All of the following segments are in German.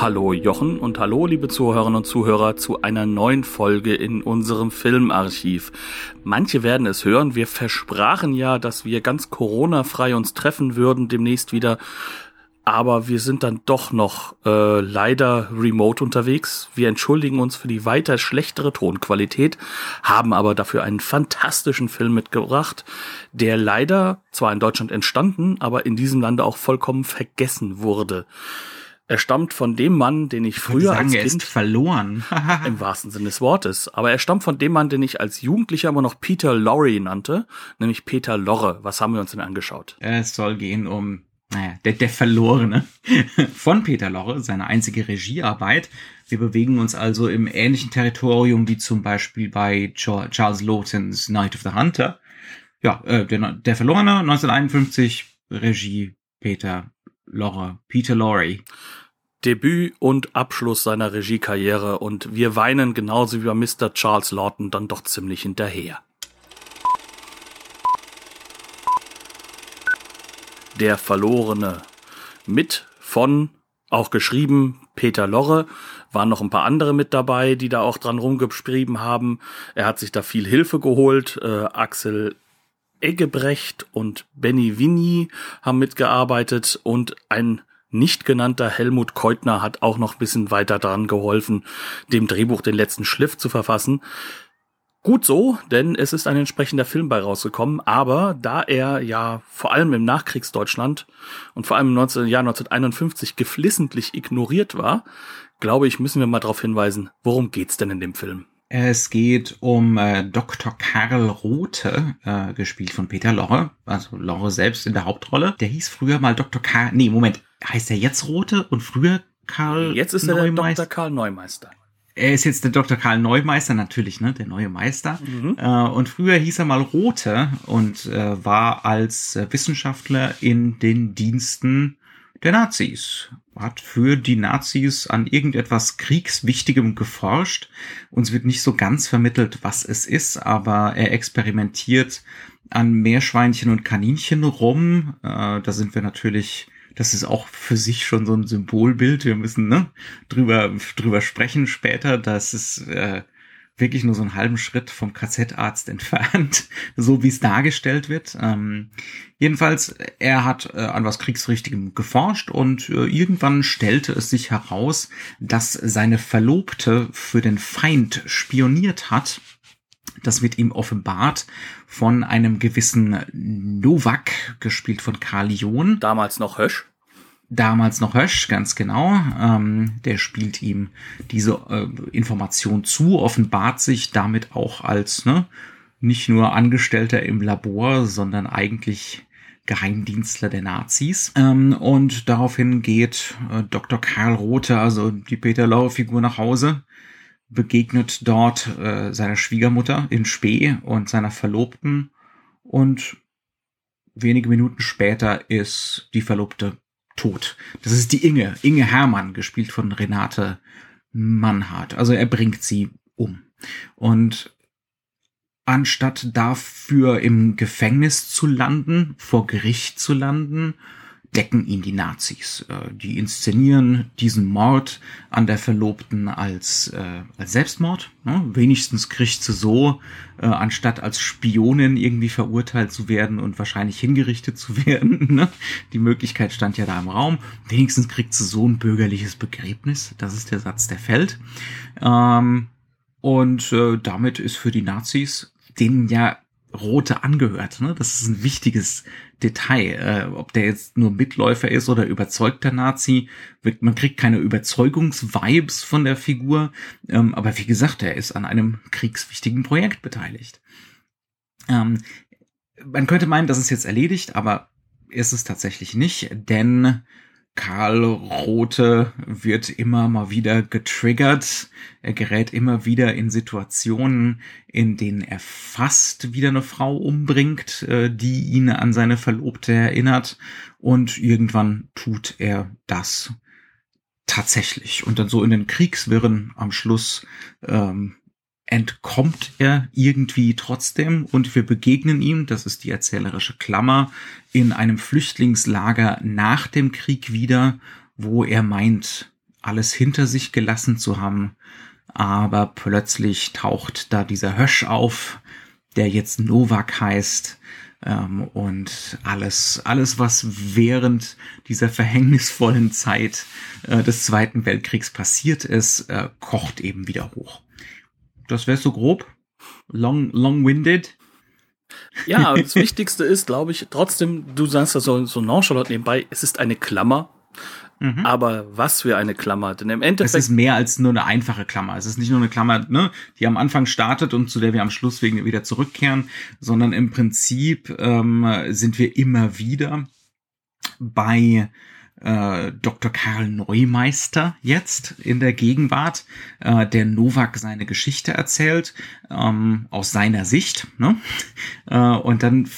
Hallo Jochen und hallo liebe Zuhörerinnen und Zuhörer zu einer neuen Folge in unserem Filmarchiv. Manche werden es hören, wir versprachen ja, dass wir ganz Corona-frei uns treffen würden demnächst wieder. Aber wir sind dann doch noch äh, leider remote unterwegs. Wir entschuldigen uns für die weiter schlechtere Tonqualität, haben aber dafür einen fantastischen Film mitgebracht, der leider zwar in Deutschland entstanden, aber in diesem Lande auch vollkommen vergessen wurde. Er stammt von dem Mann, den ich früher sagen, als er Kind ist verloren. im wahrsten Sinne des Wortes. Aber er stammt von dem Mann, den ich als Jugendlicher immer noch Peter Lorre nannte, nämlich Peter Lorre. Was haben wir uns denn angeschaut? es soll gehen um, naja, der, der Verlorene von Peter Lorre, seine einzige Regiearbeit. Wir bewegen uns also im ähnlichen Territorium wie zum Beispiel bei Charles Lawtons Night of the Hunter. Ja, äh, der, der Verlorene, 1951, Regie Peter Lorre, Peter Lorre. Debüt und Abschluss seiner Regiekarriere und wir weinen genauso wie bei Mr. Charles Lawton dann doch ziemlich hinterher. Der Verlorene. Mit von, auch geschrieben, Peter Lorre, waren noch ein paar andere mit dabei, die da auch dran rumgeschrieben haben. Er hat sich da viel Hilfe geholt. Äh, Axel Eggebrecht und Benny Winnie haben mitgearbeitet und ein nicht genannter Helmut Keutner hat auch noch ein bisschen weiter daran geholfen, dem Drehbuch den letzten Schliff zu verfassen. Gut so, denn es ist ein entsprechender Film bei rausgekommen, aber da er ja vor allem im Nachkriegsdeutschland und vor allem im 19, Jahr 1951 geflissentlich ignoriert war, glaube ich, müssen wir mal darauf hinweisen, worum geht's denn in dem Film? Es geht um äh, Dr. Karl Rothe, äh, gespielt von Peter Lorre, also Lorre selbst in der Hauptrolle. Der hieß früher mal Dr. Karl, nee, Moment, heißt er jetzt Rothe und früher Karl Jetzt ist er der Neumeister? Dr. Karl Neumeister. Er ist jetzt der Dr. Karl Neumeister, natürlich, ne, der neue Meister. Mhm. Äh, und früher hieß er mal Rothe und äh, war als äh, Wissenschaftler in den Diensten der Nazis. Hat für die Nazis an irgendetwas Kriegswichtigem geforscht. Uns wird nicht so ganz vermittelt, was es ist, aber er experimentiert an Meerschweinchen und Kaninchen rum. Äh, da sind wir natürlich das ist auch für sich schon so ein Symbolbild. Wir müssen ne, drüber, drüber sprechen später. Das ist äh, wirklich nur so einen halben Schritt vom KZ-Arzt entfernt, so wie es dargestellt wird. Ähm, jedenfalls, er hat äh, an was Kriegsrichtigem geforscht und äh, irgendwann stellte es sich heraus, dass seine Verlobte für den Feind spioniert hat. Das wird ihm offenbart von einem gewissen Novak, gespielt von Karl John Damals noch Hösch. damals noch Hösch, ganz genau. Ähm, der spielt ihm diese äh, Information zu, offenbart sich damit auch als ne, nicht nur Angestellter im Labor, sondern eigentlich Geheimdienstler der Nazis. Ähm, und daraufhin geht äh, Dr. Karl Rothe, also die Peter Lauer-Figur, nach Hause, begegnet dort äh, seiner Schwiegermutter in Spee und seiner Verlobten und wenige Minuten später ist die Verlobte tot. Das ist die Inge, Inge Hermann, gespielt von Renate Mannhardt. Also er bringt sie um. Und anstatt dafür im Gefängnis zu landen, vor Gericht zu landen, decken ihn die Nazis. Äh, Die inszenieren diesen Mord an der Verlobten als, äh, als Selbstmord. Ne? Wenigstens kriegt sie so, äh, anstatt als Spionin irgendwie verurteilt zu werden und wahrscheinlich hingerichtet zu werden. Ne? Die Möglichkeit stand ja da im Raum. Wenigstens kriegt sie so ein bürgerliches Begräbnis. Das ist der Satz, der fällt. Ähm, und damit ist für die Nazis, denen ja Rote angehört. Ne? Das ist ein wichtiges Detail. Äh, ob der jetzt nur Mitläufer ist oder überzeugter Nazi, man kriegt keine Überzeugungsvibes von der Figur. Ähm, aber wie gesagt, er ist an einem kriegswichtigen Projekt beteiligt. Ähm, man könnte meinen, das ist jetzt erledigt, aber ist es tatsächlich nicht, denn Karl Rote wird immer mal wieder getriggert. Er gerät immer wieder in Situationen, in denen er fast wieder eine Frau umbringt, äh, die ihn an seine Verlobte erinnert. Und irgendwann tut er das tatsächlich. Und dann so in den Kriegswirren am Schluss ähm, entkommt er irgendwie trotzdem und wir begegnen ihm, das ist die erzählerische Klammer, in einem Flüchtlingslager nach dem Krieg wieder, wo er meint, alles hinter sich gelassen zu haben, aber plötzlich taucht da dieser Hösch auf, der jetzt Novak heißt, ähm, und alles, alles, was während dieser verhängnisvollen Zeit äh, des Zweiten Weltkriegs passiert ist, äh, kocht eben wieder hoch. Das wäre so grob. Long, long-winded. Ja, das Wichtigste ist, glaube ich, trotzdem, du sagst das so, so nonchalant nebenbei, es ist eine Klammer. Mhm. Aber was für eine Klammer, denn im Endeffekt. Es ist mehr als nur eine einfache Klammer. Es ist nicht nur eine Klammer, ne, die am Anfang startet und zu der wir am Schluss wegen wieder zurückkehren, sondern im Prinzip ähm, sind wir immer wieder bei äh, Dr. Karl Neumeister jetzt in der Gegenwart, äh, der Novak seine Geschichte erzählt, ähm, aus seiner Sicht. Ne? Äh, und dann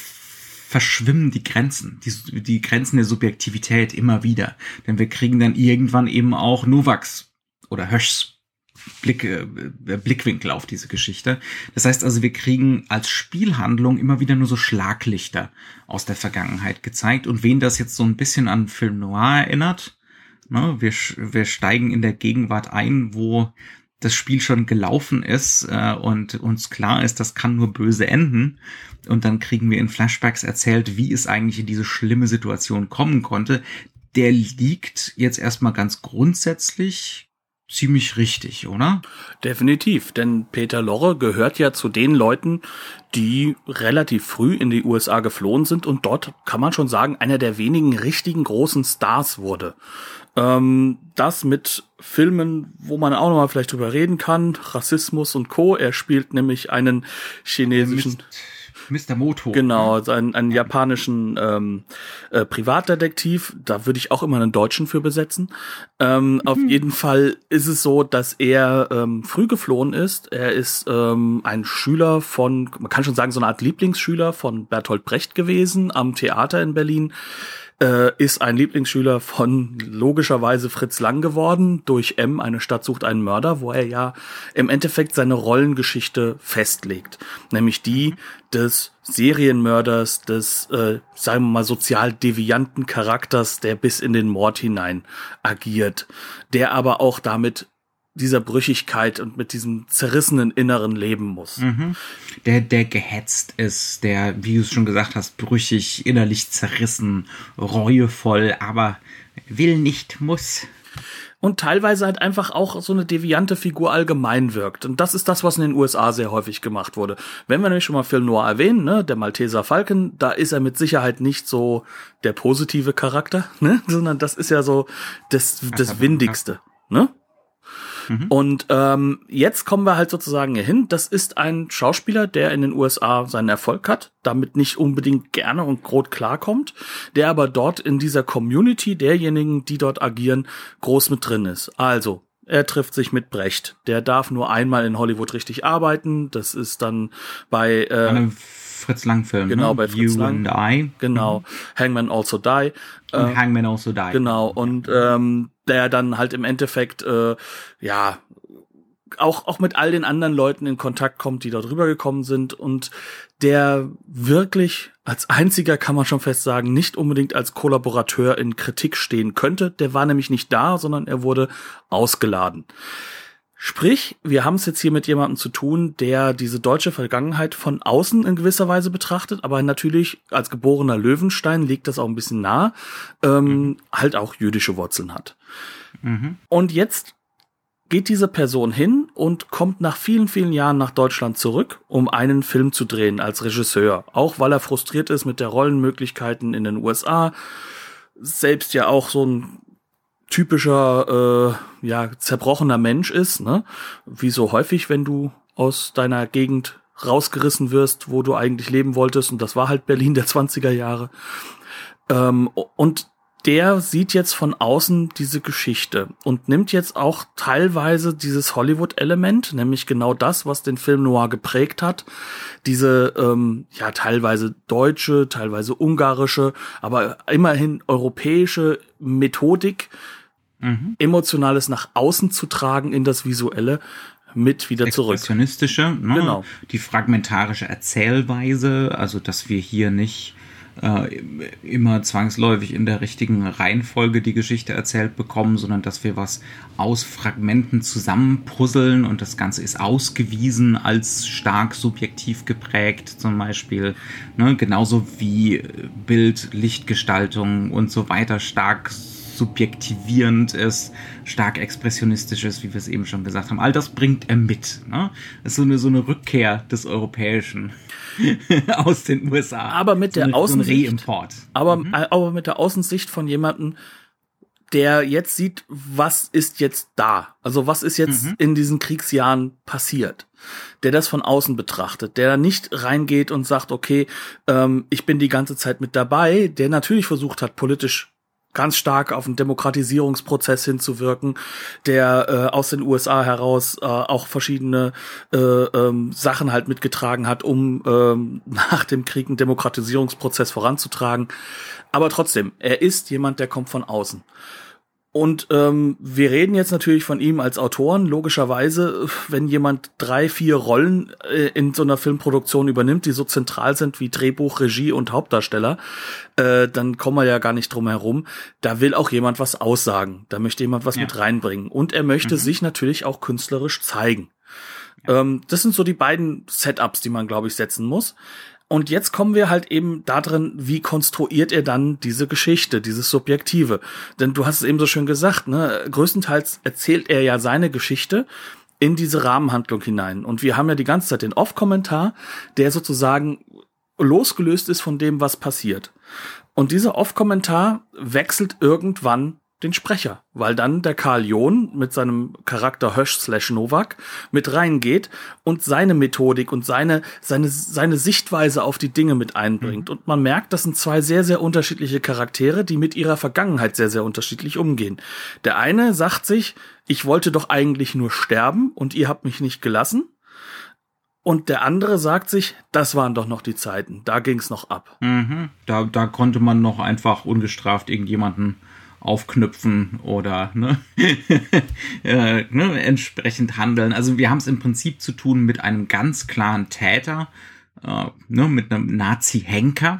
verschwimmen die Grenzen, die, die Grenzen der Subjektivität immer wieder. Denn wir kriegen dann irgendwann eben auch Novaks oder Höschs Blick, äh, Blickwinkel auf diese Geschichte. Das heißt also, wir kriegen als Spielhandlung immer wieder nur so Schlaglichter aus der Vergangenheit gezeigt. Und wen das jetzt so ein bisschen an Film Noir erinnert, ne, wir, wir steigen in der Gegenwart ein, wo das Spiel schon gelaufen ist äh, und uns klar ist, das kann nur böse enden. Und dann kriegen wir in Flashbacks erzählt, wie es eigentlich in diese schlimme Situation kommen konnte. Der liegt jetzt erstmal ganz grundsätzlich ziemlich richtig, oder? Definitiv, denn Peter Lorre gehört ja zu den Leuten, die relativ früh in die USA geflohen sind und dort kann man schon sagen, einer der wenigen richtigen großen Stars wurde. Ähm, das mit Filmen, wo man auch noch mal vielleicht drüber reden kann, Rassismus und Co. Er spielt nämlich einen chinesischen Mist. Mr. Moto. Genau, einen, einen japanischen ähm, äh, Privatdetektiv. Da würde ich auch immer einen Deutschen für besetzen. Ähm, mhm. Auf jeden Fall ist es so, dass er ähm, früh geflohen ist. Er ist ähm, ein Schüler von, man kann schon sagen, so eine Art Lieblingsschüler von Bertolt Brecht gewesen am Theater in Berlin äh, ist ein Lieblingsschüler von logischerweise Fritz Lang geworden. Durch M, eine Stadt sucht einen Mörder, wo er ja im Endeffekt seine Rollengeschichte festlegt, nämlich die des Serienmörders, des, äh, sagen wir mal, sozial devianten Charakters, der bis in den Mord hinein agiert, der aber auch damit dieser Brüchigkeit und mit diesem zerrissenen Inneren leben muss. Mhm. Der, der gehetzt ist, der, wie du es schon gesagt hast, brüchig, innerlich zerrissen, reuevoll, aber will nicht, muss. Und teilweise halt einfach auch so eine deviante Figur allgemein wirkt. Und das ist das, was in den USA sehr häufig gemacht wurde. Wenn wir nämlich schon mal Film Noir erwähnen, ne, der Malteser Falken, da ist er mit Sicherheit nicht so der positive Charakter, ne, sondern das ist ja so das, das Windigste, ne? Mhm. Und ähm, jetzt kommen wir halt sozusagen hier hin. Das ist ein Schauspieler, der in den USA seinen Erfolg hat, damit nicht unbedingt gerne und groß klarkommt, der aber dort in dieser Community derjenigen, die dort agieren, groß mit drin ist. Also, er trifft sich mit Brecht. Der darf nur einmal in Hollywood richtig arbeiten. Das ist dann bei äh, Fritz Lang Film. Genau, ne? bei Fritz you Lang. And I. Genau. Mhm. Hangman Also Die. Und äh, Hangman Also Die. Genau. Und ähm, der dann halt im Endeffekt äh, ja auch auch mit all den anderen Leuten in Kontakt kommt, die dort rübergekommen sind und der wirklich als einziger kann man schon fest sagen, nicht unbedingt als Kollaborateur in Kritik stehen könnte. Der war nämlich nicht da, sondern er wurde ausgeladen. Sprich, wir haben es jetzt hier mit jemandem zu tun, der diese deutsche Vergangenheit von außen in gewisser Weise betrachtet, aber natürlich als geborener Löwenstein liegt das auch ein bisschen nah, ähm, mhm. halt auch jüdische Wurzeln hat. Mhm. Und jetzt geht diese Person hin und kommt nach vielen, vielen Jahren nach Deutschland zurück, um einen Film zu drehen als Regisseur. Auch weil er frustriert ist mit der Rollenmöglichkeiten in den USA, selbst ja auch so ein typischer, äh, ja, zerbrochener Mensch ist, ne? Wie so häufig, wenn du aus deiner Gegend rausgerissen wirst, wo du eigentlich leben wolltest, und das war halt Berlin der 20er Jahre. Ähm, und der sieht jetzt von außen diese Geschichte und nimmt jetzt auch teilweise dieses Hollywood-Element, nämlich genau das, was den Film Noir geprägt hat. Diese, ähm, ja, teilweise deutsche, teilweise ungarische, aber immerhin europäische Methodik, mhm. Emotionales nach außen zu tragen in das Visuelle mit wieder zurück. Expressionistische, ne? genau. die fragmentarische Erzählweise, also dass wir hier nicht äh, immer zwangsläufig in der richtigen Reihenfolge die Geschichte erzählt bekommen, sondern dass wir was aus Fragmenten zusammenpuzzeln und das Ganze ist ausgewiesen als stark subjektiv geprägt, zum Beispiel. Ne? Genauso wie Bild, Lichtgestaltung und so weiter stark subjektivierend ist, stark expressionistisch ist, wie wir es eben schon gesagt haben. All das bringt er mit. Ne? Das ist so eine, so eine Rückkehr des Europäischen aus den USA. Aber mit so der eine, Außensicht. So aber, mhm. aber mit der Außensicht von jemandem, der jetzt sieht, was ist jetzt da? Also was ist jetzt mhm. in diesen Kriegsjahren passiert? Der das von außen betrachtet, der nicht reingeht und sagt, okay, ähm, ich bin die ganze Zeit mit dabei, der natürlich versucht hat, politisch ganz stark auf einen Demokratisierungsprozess hinzuwirken, der äh, aus den USA heraus äh, auch verschiedene äh, ähm, Sachen halt mitgetragen hat, um ähm, nach dem Krieg einen Demokratisierungsprozess voranzutragen. Aber trotzdem, er ist jemand, der kommt von außen. Und ähm, wir reden jetzt natürlich von ihm als Autoren. Logischerweise, wenn jemand drei, vier Rollen äh, in so einer Filmproduktion übernimmt, die so zentral sind wie Drehbuch, Regie und Hauptdarsteller, äh, dann kommen wir ja gar nicht drum herum. Da will auch jemand was aussagen. Da möchte jemand was ja. mit reinbringen. Und er möchte mhm. sich natürlich auch künstlerisch zeigen. Ja. Ähm, das sind so die beiden Setups, die man, glaube ich, setzen muss. Und jetzt kommen wir halt eben da drin, wie konstruiert er dann diese Geschichte, dieses Subjektive? Denn du hast es eben so schön gesagt, ne? Größtenteils erzählt er ja seine Geschichte in diese Rahmenhandlung hinein. Und wir haben ja die ganze Zeit den Off-Kommentar, der sozusagen losgelöst ist von dem, was passiert. Und dieser Off-Kommentar wechselt irgendwann den Sprecher, weil dann der Karl John mit seinem Charakter Hösch slash Novak mit reingeht und seine Methodik und seine, seine, seine Sichtweise auf die Dinge mit einbringt. Mhm. Und man merkt, das sind zwei sehr, sehr unterschiedliche Charaktere, die mit ihrer Vergangenheit sehr, sehr unterschiedlich umgehen. Der eine sagt sich, ich wollte doch eigentlich nur sterben und ihr habt mich nicht gelassen. Und der andere sagt sich, das waren doch noch die Zeiten, da ging's noch ab. Mhm. Da, da konnte man noch einfach ungestraft irgendjemanden aufknüpfen oder ne, äh, ne, entsprechend handeln. Also wir haben es im Prinzip zu tun mit einem ganz klaren Täter, äh, ne, mit einem Nazi-Henker.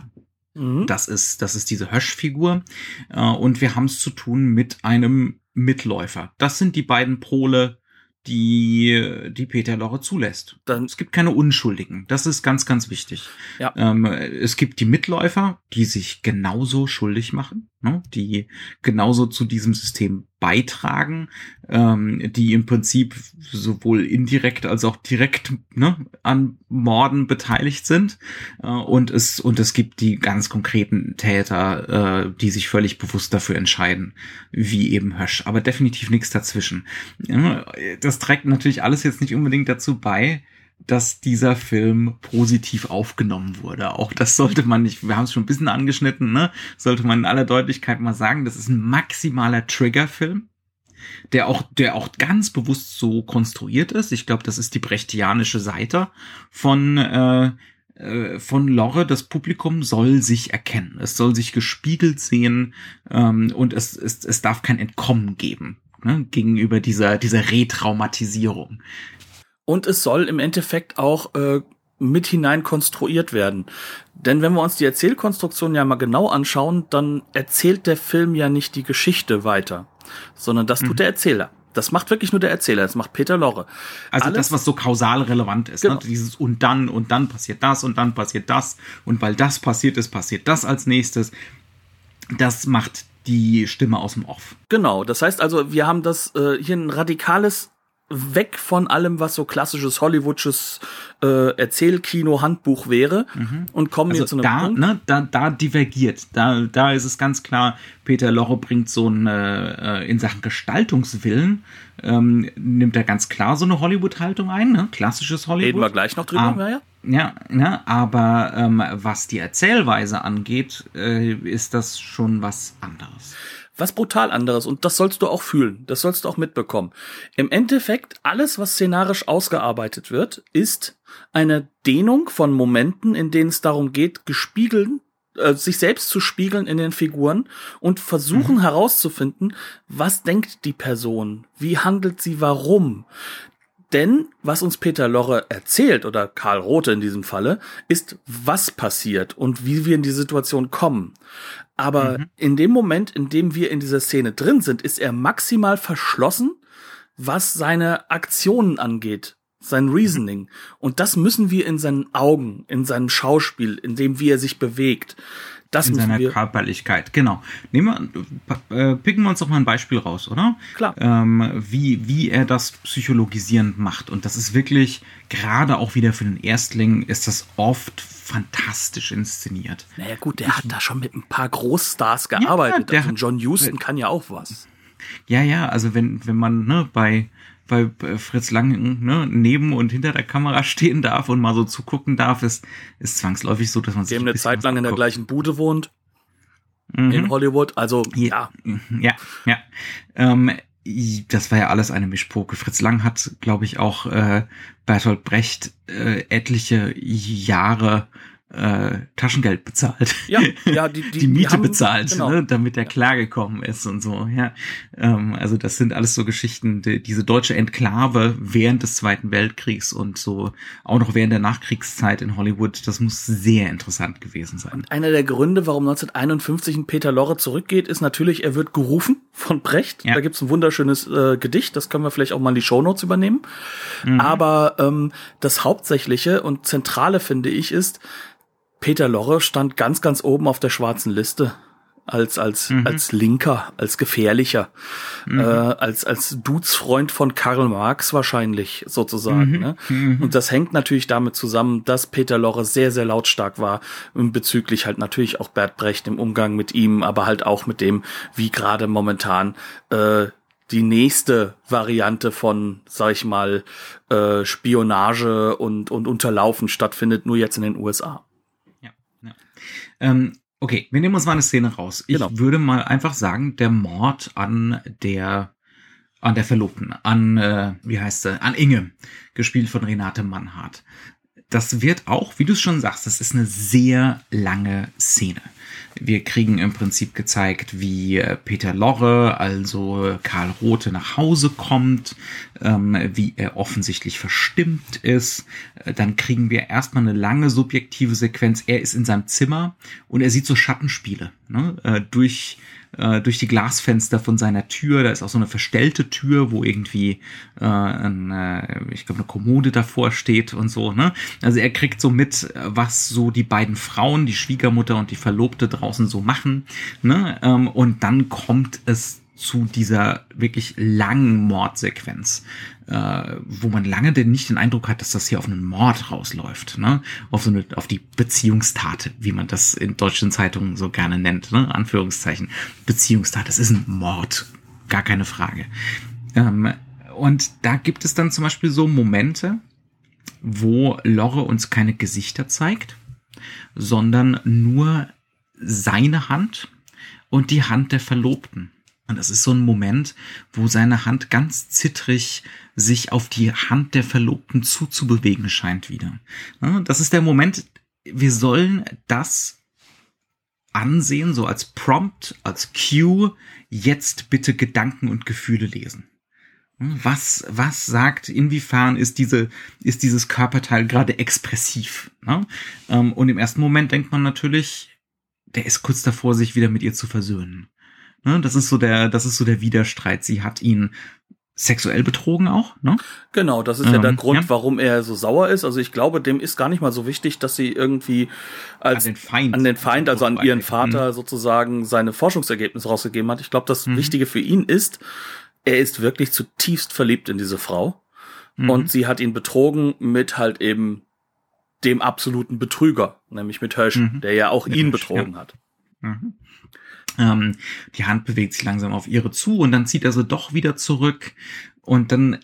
Mhm. Das ist, das ist diese Höschfigur. Äh, und wir haben es zu tun mit einem Mitläufer. Das sind die beiden Pole, die, die Peter Lorre zulässt. Dann, es gibt keine Unschuldigen. Das ist ganz, ganz wichtig. Ja. Ähm, es gibt die Mitläufer, die sich genauso schuldig machen die genauso zu diesem System beitragen, ähm, die im Prinzip sowohl indirekt als auch direkt ne, an Morden beteiligt sind. Äh, und es und es gibt die ganz konkreten Täter, äh, die sich völlig bewusst dafür entscheiden, wie eben Hösch. Aber definitiv nichts dazwischen. Das trägt natürlich alles jetzt nicht unbedingt dazu bei, dass dieser Film positiv aufgenommen wurde. Auch das sollte man nicht, wir haben es schon ein bisschen angeschnitten, ne? Sollte man in aller Deutlichkeit mal sagen, das ist ein maximaler Triggerfilm, der auch, der auch ganz bewusst so konstruiert ist. Ich glaube, das ist die brechtianische Seite von, äh, äh, von Lorre, das Publikum soll sich erkennen, es soll sich gespiegelt sehen ähm, und es, es, es darf kein Entkommen geben ne, gegenüber dieser, dieser Retraumatisierung und es soll im Endeffekt auch äh, mit hinein konstruiert werden. Denn wenn wir uns die Erzählkonstruktion ja mal genau anschauen, dann erzählt der Film ja nicht die Geschichte weiter, sondern das tut mhm. der Erzähler. Das macht wirklich nur der Erzähler, das macht Peter Lorre. Also Alles, das, was so kausal relevant ist. Ne? Genau. Ne? Dieses und dann und dann passiert das und dann passiert das und weil das passiert ist, passiert das als nächstes. Das macht die Stimme aus dem Off. Genau, das heißt also, wir haben das äh, hier ein radikales weg von allem, was so klassisches Hollywoodsches äh, Erzählkino-Handbuch wäre mhm. und kommen also jetzt zu einem da, Punkt. Ne, da, da divergiert. Da, da ist es ganz klar, Peter Lorre bringt so ein äh, in Sachen Gestaltungswillen, ähm, nimmt er ganz klar so eine Hollywood-Haltung ein, ne? klassisches Hollywood. Reden wir gleich noch drüber, ah, ja. Ja, ne, aber ähm, was die Erzählweise angeht, äh, ist das schon was anderes was brutal anderes und das sollst du auch fühlen, das sollst du auch mitbekommen. Im Endeffekt, alles, was szenarisch ausgearbeitet wird, ist eine Dehnung von Momenten, in denen es darum geht, gespiegelt, äh, sich selbst zu spiegeln in den Figuren und versuchen mhm. herauszufinden, was denkt die Person, wie handelt sie, warum. Denn was uns Peter Lorre erzählt, oder Karl Rothe in diesem Falle, ist, was passiert und wie wir in die Situation kommen. Aber mhm. in dem Moment, in dem wir in dieser Szene drin sind, ist er maximal verschlossen, was seine Aktionen angeht, sein Reasoning. Und das müssen wir in seinen Augen, in seinem Schauspiel, in dem, wie er sich bewegt, das in seiner wir Körperlichkeit, genau. Nehmen wir, äh, picken wir uns doch mal ein Beispiel raus, oder? Klar. Ähm, wie, wie er das psychologisierend macht. Und das ist wirklich, gerade auch wieder für den Erstling, ist das oft fantastisch inszeniert. Naja gut, der ich, hat da schon mit ein paar Großstars gearbeitet. Ja, der also John Huston kann ja auch was. Ja, ja, also wenn, wenn man ne, bei weil Fritz Lang ne, neben und hinter der Kamera stehen darf und mal so zugucken darf, ist, ist zwangsläufig so, dass man sich. Dem eine Zeit lang in der gleichen Bude wohnt. Mhm. In Hollywood, also ja. Ja, ja. Ähm, das war ja alles eine Mischpoke. Fritz Lang hat, glaube ich, auch äh, Bertolt Brecht äh, etliche Jahre äh, Taschengeld bezahlt. Ja, ja, die, die, die Miete haben, bezahlt, genau. ne, damit er klargekommen ist und so. Ja, ähm, also das sind alles so Geschichten. Die, diese deutsche Enklave während des Zweiten Weltkriegs und so auch noch während der Nachkriegszeit in Hollywood. Das muss sehr interessant gewesen sein. Und einer der Gründe, warum 1951 ein Peter Lorre zurückgeht, ist natürlich, er wird gerufen von Brecht. Ja. Da gibt's ein wunderschönes äh, Gedicht. Das können wir vielleicht auch mal in die Shownotes übernehmen. Mhm. Aber ähm, das Hauptsächliche und Zentrale finde ich ist Peter Lorre stand ganz, ganz oben auf der schwarzen Liste als als mhm. als Linker, als gefährlicher, mhm. äh, als als Dudesfreund von Karl Marx wahrscheinlich sozusagen. Mhm. Ne? Mhm. Und das hängt natürlich damit zusammen, dass Peter Lorre sehr sehr lautstark war bezüglich halt natürlich auch Bert Brecht im Umgang mit ihm, aber halt auch mit dem, wie gerade momentan äh, die nächste Variante von, sag ich mal, äh, Spionage und und Unterlaufen stattfindet, nur jetzt in den USA. Ähm, okay, wir nehmen uns mal eine Szene raus. Ich genau. würde mal einfach sagen, der Mord an der an der Verlobten, an äh, wie heißt sie, an Inge, gespielt von Renate Mannhardt. Das wird auch, wie du es schon sagst, das ist eine sehr lange Szene. Wir kriegen im Prinzip gezeigt, wie äh, Peter Lorre, also Karl Rothe, nach Hause kommt, ähm, wie er offensichtlich verstimmt ist. Äh, dann kriegen wir erstmal eine lange subjektive Sequenz. Er ist in seinem Zimmer und er sieht so Schattenspiele ne? Äh, durch äh, durch die Glasfenster von seiner Tür. Da ist auch so eine verstellte Tür, wo irgendwie äh, ein, äh, ich glaube eine Kommode davor steht und so. Ne? Also er kriegt so mit, was so die beiden Frauen, die Schwiegermutter und die Verlobte draußen so machen. Ne? Ähm, und dann kommt es zu dieser wirklich langen Mordsequenz, äh, wo man lange denn nicht den Eindruck hat, dass das hier auf einen Mord rausläuft, ne? Auf so eine, auf die Beziehungstat, wie man das in deutschen Zeitungen so gerne nennt, ne? Anführungszeichen. Beziehungstat, das ist ein Mord, gar keine Frage. Ähm, und da gibt es dann zum Beispiel so Momente, wo Lorre uns keine Gesichter zeigt, sondern nur seine Hand und die Hand der Verlobten. Und das ist so ein Moment, wo seine Hand ganz zittrig sich auf die Hand der Verlobten zuzubewegen scheint wieder. Das ist der Moment, wir sollen das ansehen, so als Prompt, als Cue, jetzt bitte Gedanken und Gefühle lesen. Was, was sagt, inwiefern ist diese, ist dieses Körperteil gerade expressiv? Ähm, und im ersten Moment denkt man natürlich, der ist kurz davor, sich wieder mit ihr zu versöhnen. Ne? Das ist so der, das ist so der Widerstreit. Sie hat ihn sexuell betrogen auch, ne? Genau, das ist ja der ähm, Grund, ja. warum er so sauer ist. Also ich glaube, dem ist gar nicht mal so wichtig, dass sie irgendwie als an den Feind, an den Feind also an ihren Vater mhm. sozusagen seine Forschungsergebnisse rausgegeben hat. Ich glaube, das mhm. Wichtige für ihn ist, er ist wirklich zutiefst verliebt in diese Frau. Mhm. Und sie hat ihn betrogen mit halt eben dem absoluten Betrüger, nämlich mit Hösch, mhm. der ja auch mit ihn Hösch, betrogen ja. hat. Ähm, die Hand bewegt sich langsam auf ihre zu und dann zieht er sie doch wieder zurück und dann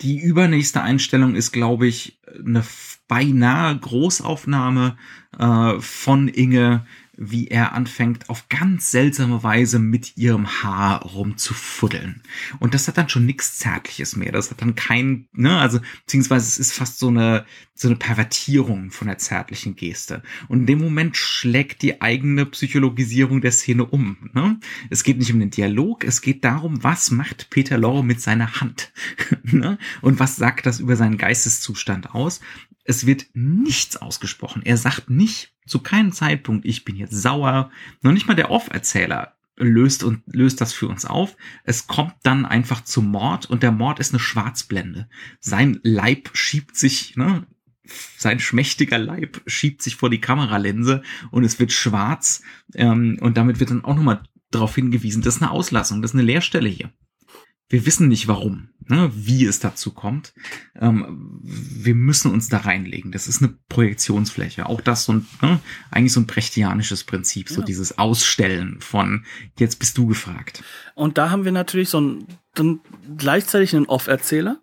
die übernächste Einstellung ist, glaube ich, eine beinahe Großaufnahme äh, von Inge, wie er anfängt, auf ganz seltsame Weise mit ihrem Haar rumzufuddeln. Und das hat dann schon nichts Zärtliches mehr. Das hat dann kein, ne, also, beziehungsweise es ist fast so eine, so eine Pervertierung von der zärtlichen Geste. Und in dem Moment schlägt die eigene Psychologisierung der Szene um. Ne? Es geht nicht um den Dialog, es geht darum, was macht Peter Lorre mit seiner Hand? ne? Und was sagt das über seinen Geisteszustand aus? Es wird nichts ausgesprochen. Er sagt nicht zu keinem Zeitpunkt, ich bin jetzt sauer. Noch nicht mal der Off-Erzähler löst und löst das für uns auf. Es kommt dann einfach zum Mord und der Mord ist eine Schwarzblende. Sein Leib schiebt sich, ne, sein schmächtiger Leib schiebt sich vor die Kameralinse und es wird schwarz ähm, und damit wird dann auch nochmal darauf hingewiesen, das ist eine Auslassung, das ist eine Leerstelle hier. Wir wissen nicht warum, ne, wie es dazu kommt. Ähm, wir müssen uns da reinlegen. Das ist eine Projektionsfläche. Auch das so ein, ne, eigentlich so ein brechtianisches Prinzip, so dieses Ausstellen von jetzt bist du gefragt. Und da haben wir natürlich so ein, dann gleichzeitig einen Off-Erzähler.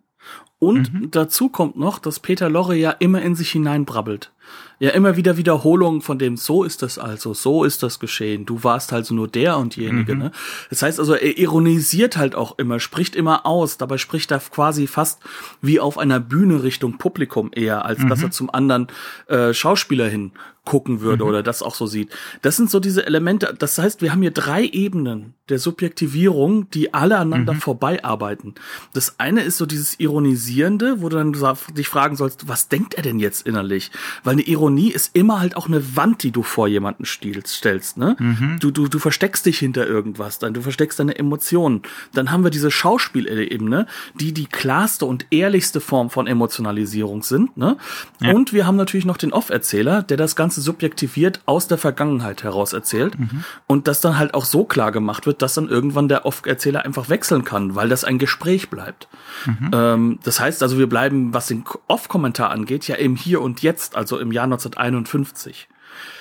Und mhm. dazu kommt noch, dass Peter Lorre ja immer in sich hineinbrabbelt ja immer wieder Wiederholungen von dem, so ist das also, so ist das geschehen, du warst also nur der und jenige, mhm. ne? Das heißt also, er ironisiert halt auch immer, spricht immer aus, dabei spricht er quasi fast wie auf einer Bühne Richtung Publikum eher, als mhm. dass er zum anderen äh, Schauspieler hin gucken würde mhm. oder das auch so sieht. Das sind so diese Elemente. Das heißt, wir haben hier drei Ebenen der Subjektivierung, die alle aneinander mhm. vorbeiarbeiten. Das eine ist so dieses Ironisierende, wo du dann dich fragen sollst, was denkt er denn jetzt innerlich? Weil eine Ironie ist immer halt auch eine Wand, die du vor jemanden stellst. Ne? Mhm. Du, du, du versteckst dich hinter irgendwas, dann du versteckst deine Emotionen. Dann haben wir diese Schauspielebene, die die klarste und ehrlichste Form von Emotionalisierung sind. Ne? Ja. Und wir haben natürlich noch den Off-Erzähler, der das Ganze subjektiviert aus der Vergangenheit heraus erzählt mhm. und das dann halt auch so klar gemacht wird, dass dann irgendwann der Off-Erzähler einfach wechseln kann, weil das ein Gespräch bleibt. Mhm. Ähm, das heißt also, wir bleiben, was den Off-Kommentar angeht, ja im Hier und Jetzt, also im Jahr 1951.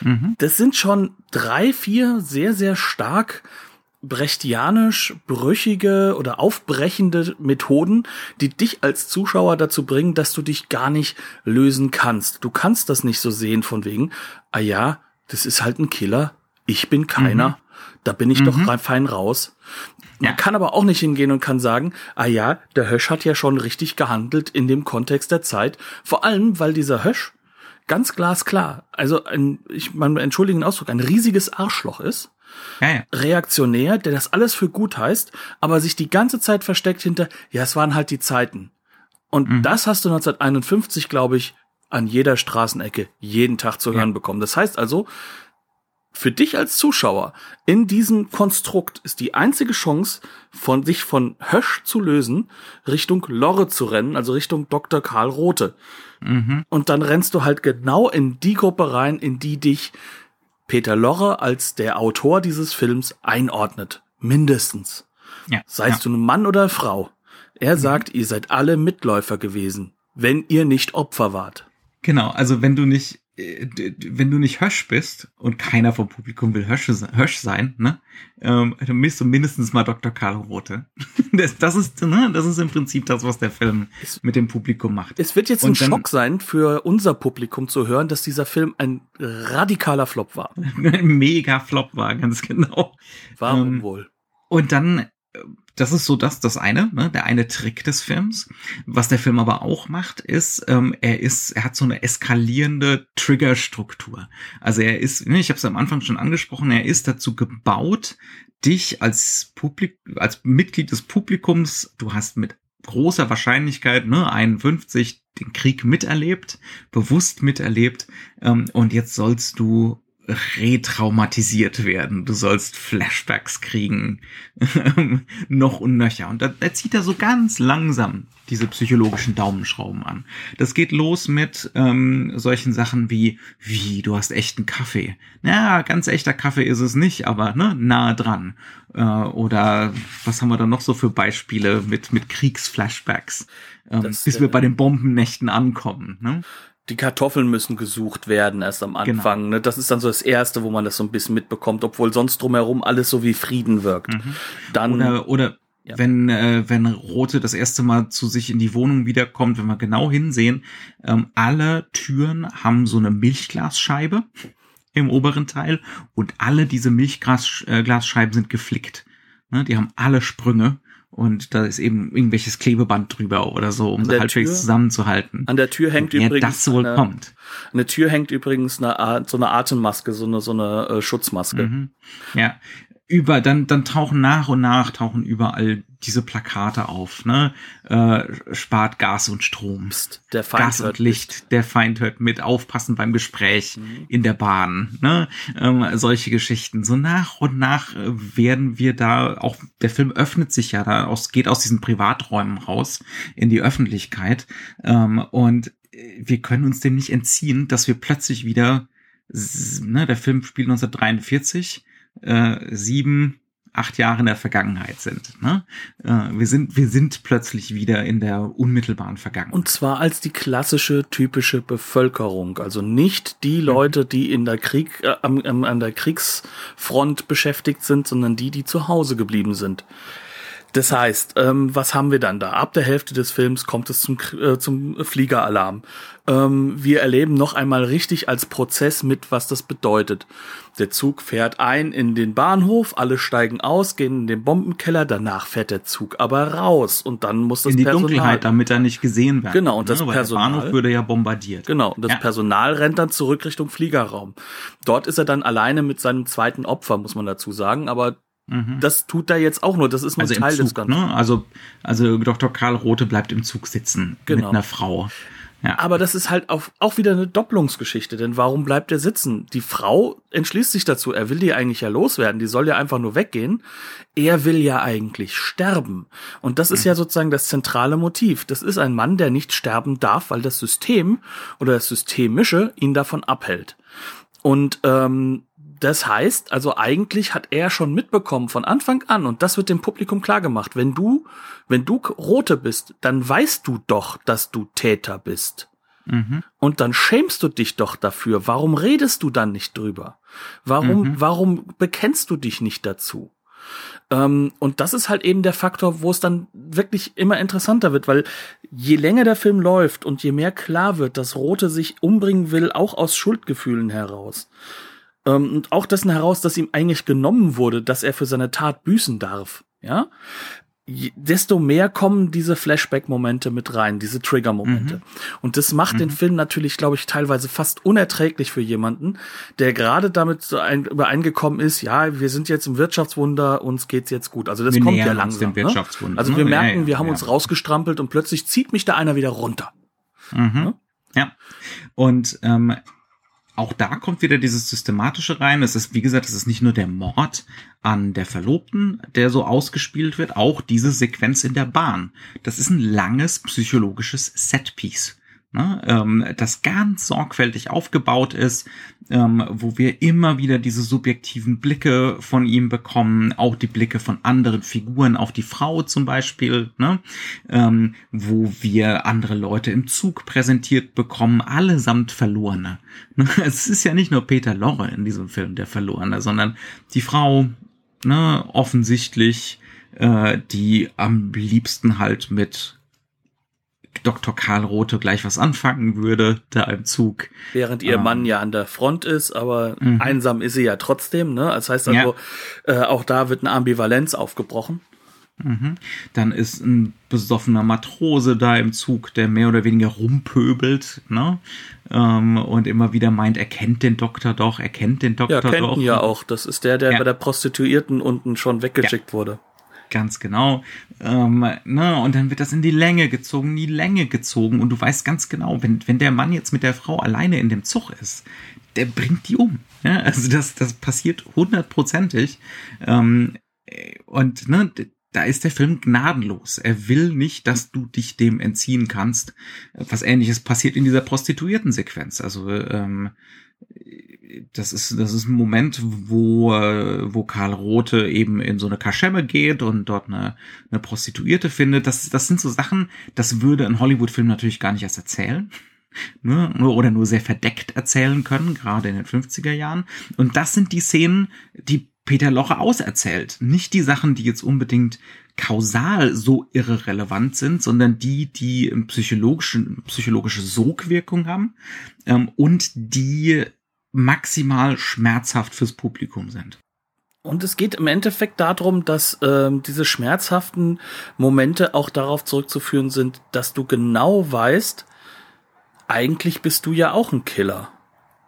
Mhm. Das sind schon drei, vier sehr, sehr stark brechtianisch brüchige oder aufbrechende Methoden, die dich als Zuschauer dazu bringen, dass du dich gar nicht lösen kannst. Du kannst das nicht so sehen von wegen, ah ja, das ist halt ein Killer, ich bin keiner, mhm. da bin ich mhm. doch fein raus. Man ja. kann aber auch nicht hingehen und kann sagen, ah ja, der Hösch hat ja schon richtig gehandelt in dem Kontext der Zeit. Vor allem, weil dieser Hösch ganz glasklar, also ein, ich man entschuldigen den Ausdruck, ein riesiges Arschloch ist ja, ja. reaktionär, der das alles für gut heißt, aber sich die ganze Zeit versteckt hinter, ja, es waren halt die Zeiten. Und mhm. das hast du 1951, glaube ich, an jeder Straßenecke jeden Tag zu hören ja. bekommen. Das heißt also, für dich als Zuschauer in diesem Konstrukt ist die einzige Chance, von sich von Hösch zu lösen, Richtung Lorre zu rennen, also Richtung Dr. Karl Rote. Mhm. Und dann rennst du halt genau in die Gruppe rein, in die dich Peter Lorre als der Autor dieses Films einordnet. Mindestens. Ja, Seist ja. du ein Mann oder Frau. Er mhm. sagt, ihr seid alle Mitläufer gewesen, wenn ihr nicht Opfer wart. Genau, also wenn du nicht wenn du nicht Hösch bist und keiner vom Publikum will Hösch, Hösch sein, ne, ähm, dann bist du mindestens mal Dr. Karl Rote. Das, das ist, ne, das ist im Prinzip das, was der Film mit dem Publikum macht. Es wird jetzt und ein dann, Schock sein für unser Publikum zu hören, dass dieser Film ein radikaler Flop war. ein mega Flop war, ganz genau. Warum ähm, wohl? Und dann das ist so das, das eine, ne, der eine Trick des Films. Was der Film aber auch macht, ist, ähm, er ist, er hat so eine eskalierende Triggerstruktur. Also er ist, ne, ich habe es am Anfang schon angesprochen, er ist dazu gebaut, dich als Publik, als Mitglied des Publikums, du hast mit großer Wahrscheinlichkeit, ne, 51 den Krieg miterlebt, bewusst miterlebt, ähm, und jetzt sollst du retraumatisiert werden. Du sollst Flashbacks kriegen. noch und nöcher. Und da, da zieht er so ganz langsam diese psychologischen Daumenschrauben an. Das geht los mit ähm, solchen Sachen wie, wie, du hast echten Kaffee. Naja, ganz echter Kaffee ist es nicht, aber ne, nahe dran. Äh, oder was haben wir da noch so für Beispiele mit, mit Kriegsflashbacks, ähm, das, bis wir bei den Bombennächten ankommen. Ne? Die Kartoffeln müssen gesucht werden erst am genau. Anfang. Genau. Ne? Das ist dann so das Erste, wo man das so ein bisschen mitbekommt, obwohl sonst drumherum alles so wie Frieden wirkt. Mhm. Dann oder, oder ja. wenn äh, wenn Rote das erste Mal zu sich in die Wohnung wiederkommt, wenn wir genau hinsehen, ähm, alle Türen haben so eine Milchglasscheibe im oberen Teil und alle diese Milchglasscheiben äh, sind geflickt. Ne? Die haben alle Sprünge und da ist eben irgendwelches Klebeband drüber oder so, um sie halbwegs Tür, zusammenzuhalten. An der Tür hängt übrigens das wohl eine, kommt. An der Tür hängt übrigens eine so eine Atemmaske, so eine so eine äh, Schutzmaske. Mhm. Ja, über dann dann tauchen nach und nach tauchen überall diese Plakate auf, ne? Äh, spart Gas und Strom. Psst, der Feind Gas und Licht, mit. der Feind hört mit, aufpassen beim Gespräch mhm. in der Bahn, ne? Ähm, solche Geschichten. So nach und nach äh, werden wir da auch der Film öffnet sich ja da aus geht aus diesen Privaträumen raus in die Öffentlichkeit ähm, und äh, wir können uns dem nicht entziehen, dass wir plötzlich wieder ne, der Film spielt 1943 äh, sieben, acht Jahre in der Vergangenheit sind. Ne? Äh, wir sind, wir sind plötzlich wieder in der unmittelbaren Vergangenheit. Und zwar als die klassische typische Bevölkerung, also nicht die. Leute, die in der Krieg äh, am, an der Kriegsfront beschäftigt sind, sondern die, die zu Hause geblieben sind. Das heißt, ähm, was haben wir dann da? Ab der Hälfte des Films kommt es zum, äh, zum Fliegeralarm. Ähm, wir erleben noch einmal richtig als Prozess mit, was das bedeutet. Der Zug fährt ein in den Bahnhof, alle steigen aus, gehen in den Bombenkeller, danach fährt der Zug aber raus und dann muss das in die Personal, Dunkelheit, damit er nicht gesehen wird. Genau und das ne, Personal der Bahnhof würde ja bombardiert. Genau und das ja. Personal rennt dann zurück Richtung Fliegerraum. Dort ist er dann alleine mit seinem zweiten Opfer, muss man dazu sagen, aber Mhm. Das tut er jetzt auch nur. Das ist nur also Teil Zug, des Ganzen. Ne? Also, also Dr. Karl Rote bleibt im Zug sitzen genau. mit einer Frau. Ja. Aber das ist halt auch, auch wieder eine Doppelungsgeschichte, denn warum bleibt er sitzen? Die Frau entschließt sich dazu, er will die eigentlich ja loswerden, die soll ja einfach nur weggehen. Er will ja eigentlich sterben. Und das ist ja sozusagen das zentrale Motiv. Das ist ein Mann, der nicht sterben darf, weil das System oder das Systemische ihn davon abhält. Und ähm, das heißt, also eigentlich hat er schon mitbekommen von Anfang an und das wird dem Publikum klar gemacht. Wenn du, wenn du Rote bist, dann weißt du doch, dass du Täter bist. Mhm. Und dann schämst du dich doch dafür. Warum redest du dann nicht drüber? Warum, mhm. warum bekennst du dich nicht dazu? Ähm, und das ist halt eben der Faktor, wo es dann wirklich immer interessanter wird, weil je länger der Film läuft und je mehr klar wird, dass Rote sich umbringen will, auch aus Schuldgefühlen heraus, ähm, und auch dessen heraus, dass ihm eigentlich genommen wurde, dass er für seine Tat büßen darf. Ja, desto mehr kommen diese Flashback-Momente mit rein, diese Trigger-Momente. Mhm. Und das macht mhm. den Film natürlich, glaube ich, teilweise fast unerträglich für jemanden, der gerade damit so ein, übereingekommen ist, ja, wir sind jetzt im Wirtschaftswunder, uns geht's jetzt gut. Also das wir kommt ja langsam. Ne? Also wir ne? merken, ja, ja, wir haben ja. uns rausgestrampelt und plötzlich zieht mich da einer wieder runter. Mhm. Ja. Und ähm, auch da kommt wieder dieses Systematische rein. Es ist, wie gesagt, es ist nicht nur der Mord an der Verlobten, der so ausgespielt wird, auch diese Sequenz in der Bahn. Das ist ein langes psychologisches Setpiece ne, ähm, das ganz sorgfältig aufgebaut ist, ähm, wo wir immer wieder diese subjektiven Blicke von ihm bekommen, auch die Blicke von anderen Figuren auf die Frau zum Beispiel, ne, ähm, wo wir andere Leute im Zug präsentiert bekommen, allesamt Verlorene. Ne, es ist ja nicht nur Peter Lorre in diesem Film der Verlorene, sondern die Frau, ne, offensichtlich, äh, die am liebsten halt mit Dr. Karl Rote gleich was anfangen würde, da im Zug. Während ihr ähm, Mann ja an der Front ist, aber mhm. einsam ist sie ja trotzdem, ne? Das heißt also, ja. äh, auch da wird eine Ambivalenz aufgebrochen. Mhm. Dann ist ein besoffener Matrose da im Zug, der mehr oder weniger rumpöbelt, ne? Ähm, und immer wieder meint, er kennt den Doktor doch, er kennt den Doktor ja, doch. Ja, auch. Das ist der, der ja. bei der Prostituierten unten schon weggeschickt ja. wurde. Ganz genau. Ähm, ne, und dann wird das in die Länge gezogen, in die Länge gezogen. Und du weißt ganz genau, wenn, wenn der Mann jetzt mit der Frau alleine in dem Zug ist, der bringt die um. Ja, also das, das passiert hundertprozentig. Ähm, und ne, da ist der Film gnadenlos. Er will nicht, dass du dich dem entziehen kannst. Was ähnliches passiert in dieser Prostituierten-Sequenz. Also ähm, das ist das ist ein Moment, wo wo Karl Rote eben in so eine Kaschemme geht und dort eine, eine Prostituierte findet. Das das sind so Sachen, das würde ein Hollywood-Film natürlich gar nicht erst erzählen. Ne, oder nur sehr verdeckt erzählen können, gerade in den 50er Jahren. Und das sind die Szenen, die Peter Loche auserzählt. Nicht die Sachen, die jetzt unbedingt kausal so irrelevant sind, sondern die, die psychologische, psychologische Sogwirkung haben ähm, und die maximal schmerzhaft fürs Publikum sind. Und es geht im Endeffekt darum, dass ähm, diese schmerzhaften Momente auch darauf zurückzuführen sind, dass du genau weißt, eigentlich bist du ja auch ein Killer.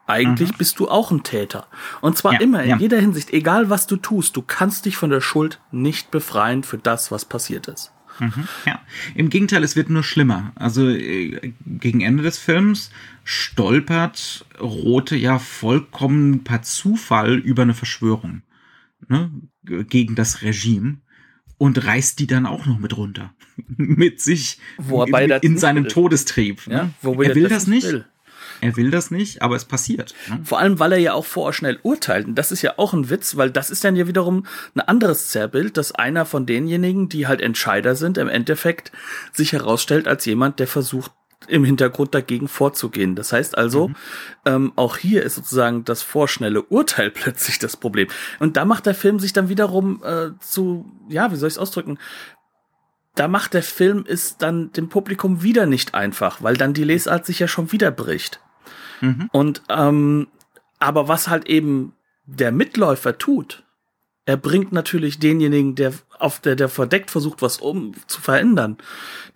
Eigentlich mhm. bist du auch ein Täter. Und zwar ja, immer, in ja. jeder Hinsicht, egal was du tust, du kannst dich von der Schuld nicht befreien für das, was passiert ist. Mhm, ja, im Gegenteil, es wird nur schlimmer. Also äh, gegen Ende des Films stolpert Rote ja vollkommen per Zufall über eine Verschwörung ne, gegen das Regime und reißt die dann auch noch mit runter. mit sich Wobei in, in seinem will. Todestrieb. Ja, ne? er will das, das nicht. Will. Er will das nicht, aber es passiert. Ne? Vor allem, weil er ja auch vorher schnell urteilt. Und das ist ja auch ein Witz, weil das ist dann ja wiederum ein anderes Zerrbild, dass einer von denjenigen, die halt Entscheider sind, im Endeffekt sich herausstellt als jemand, der versucht, im Hintergrund dagegen vorzugehen. Das heißt also, mhm. ähm, auch hier ist sozusagen das vorschnelle Urteil plötzlich das Problem. Und da macht der Film sich dann wiederum äh, zu, ja, wie soll ich es ausdrücken? Da macht der Film es dann dem Publikum wieder nicht einfach, weil dann die Lesart sich ja schon wieder bricht. Mhm. Und ähm, aber was halt eben der Mitläufer tut, er bringt natürlich denjenigen, der auf der, der verdeckt versucht, was um zu verändern,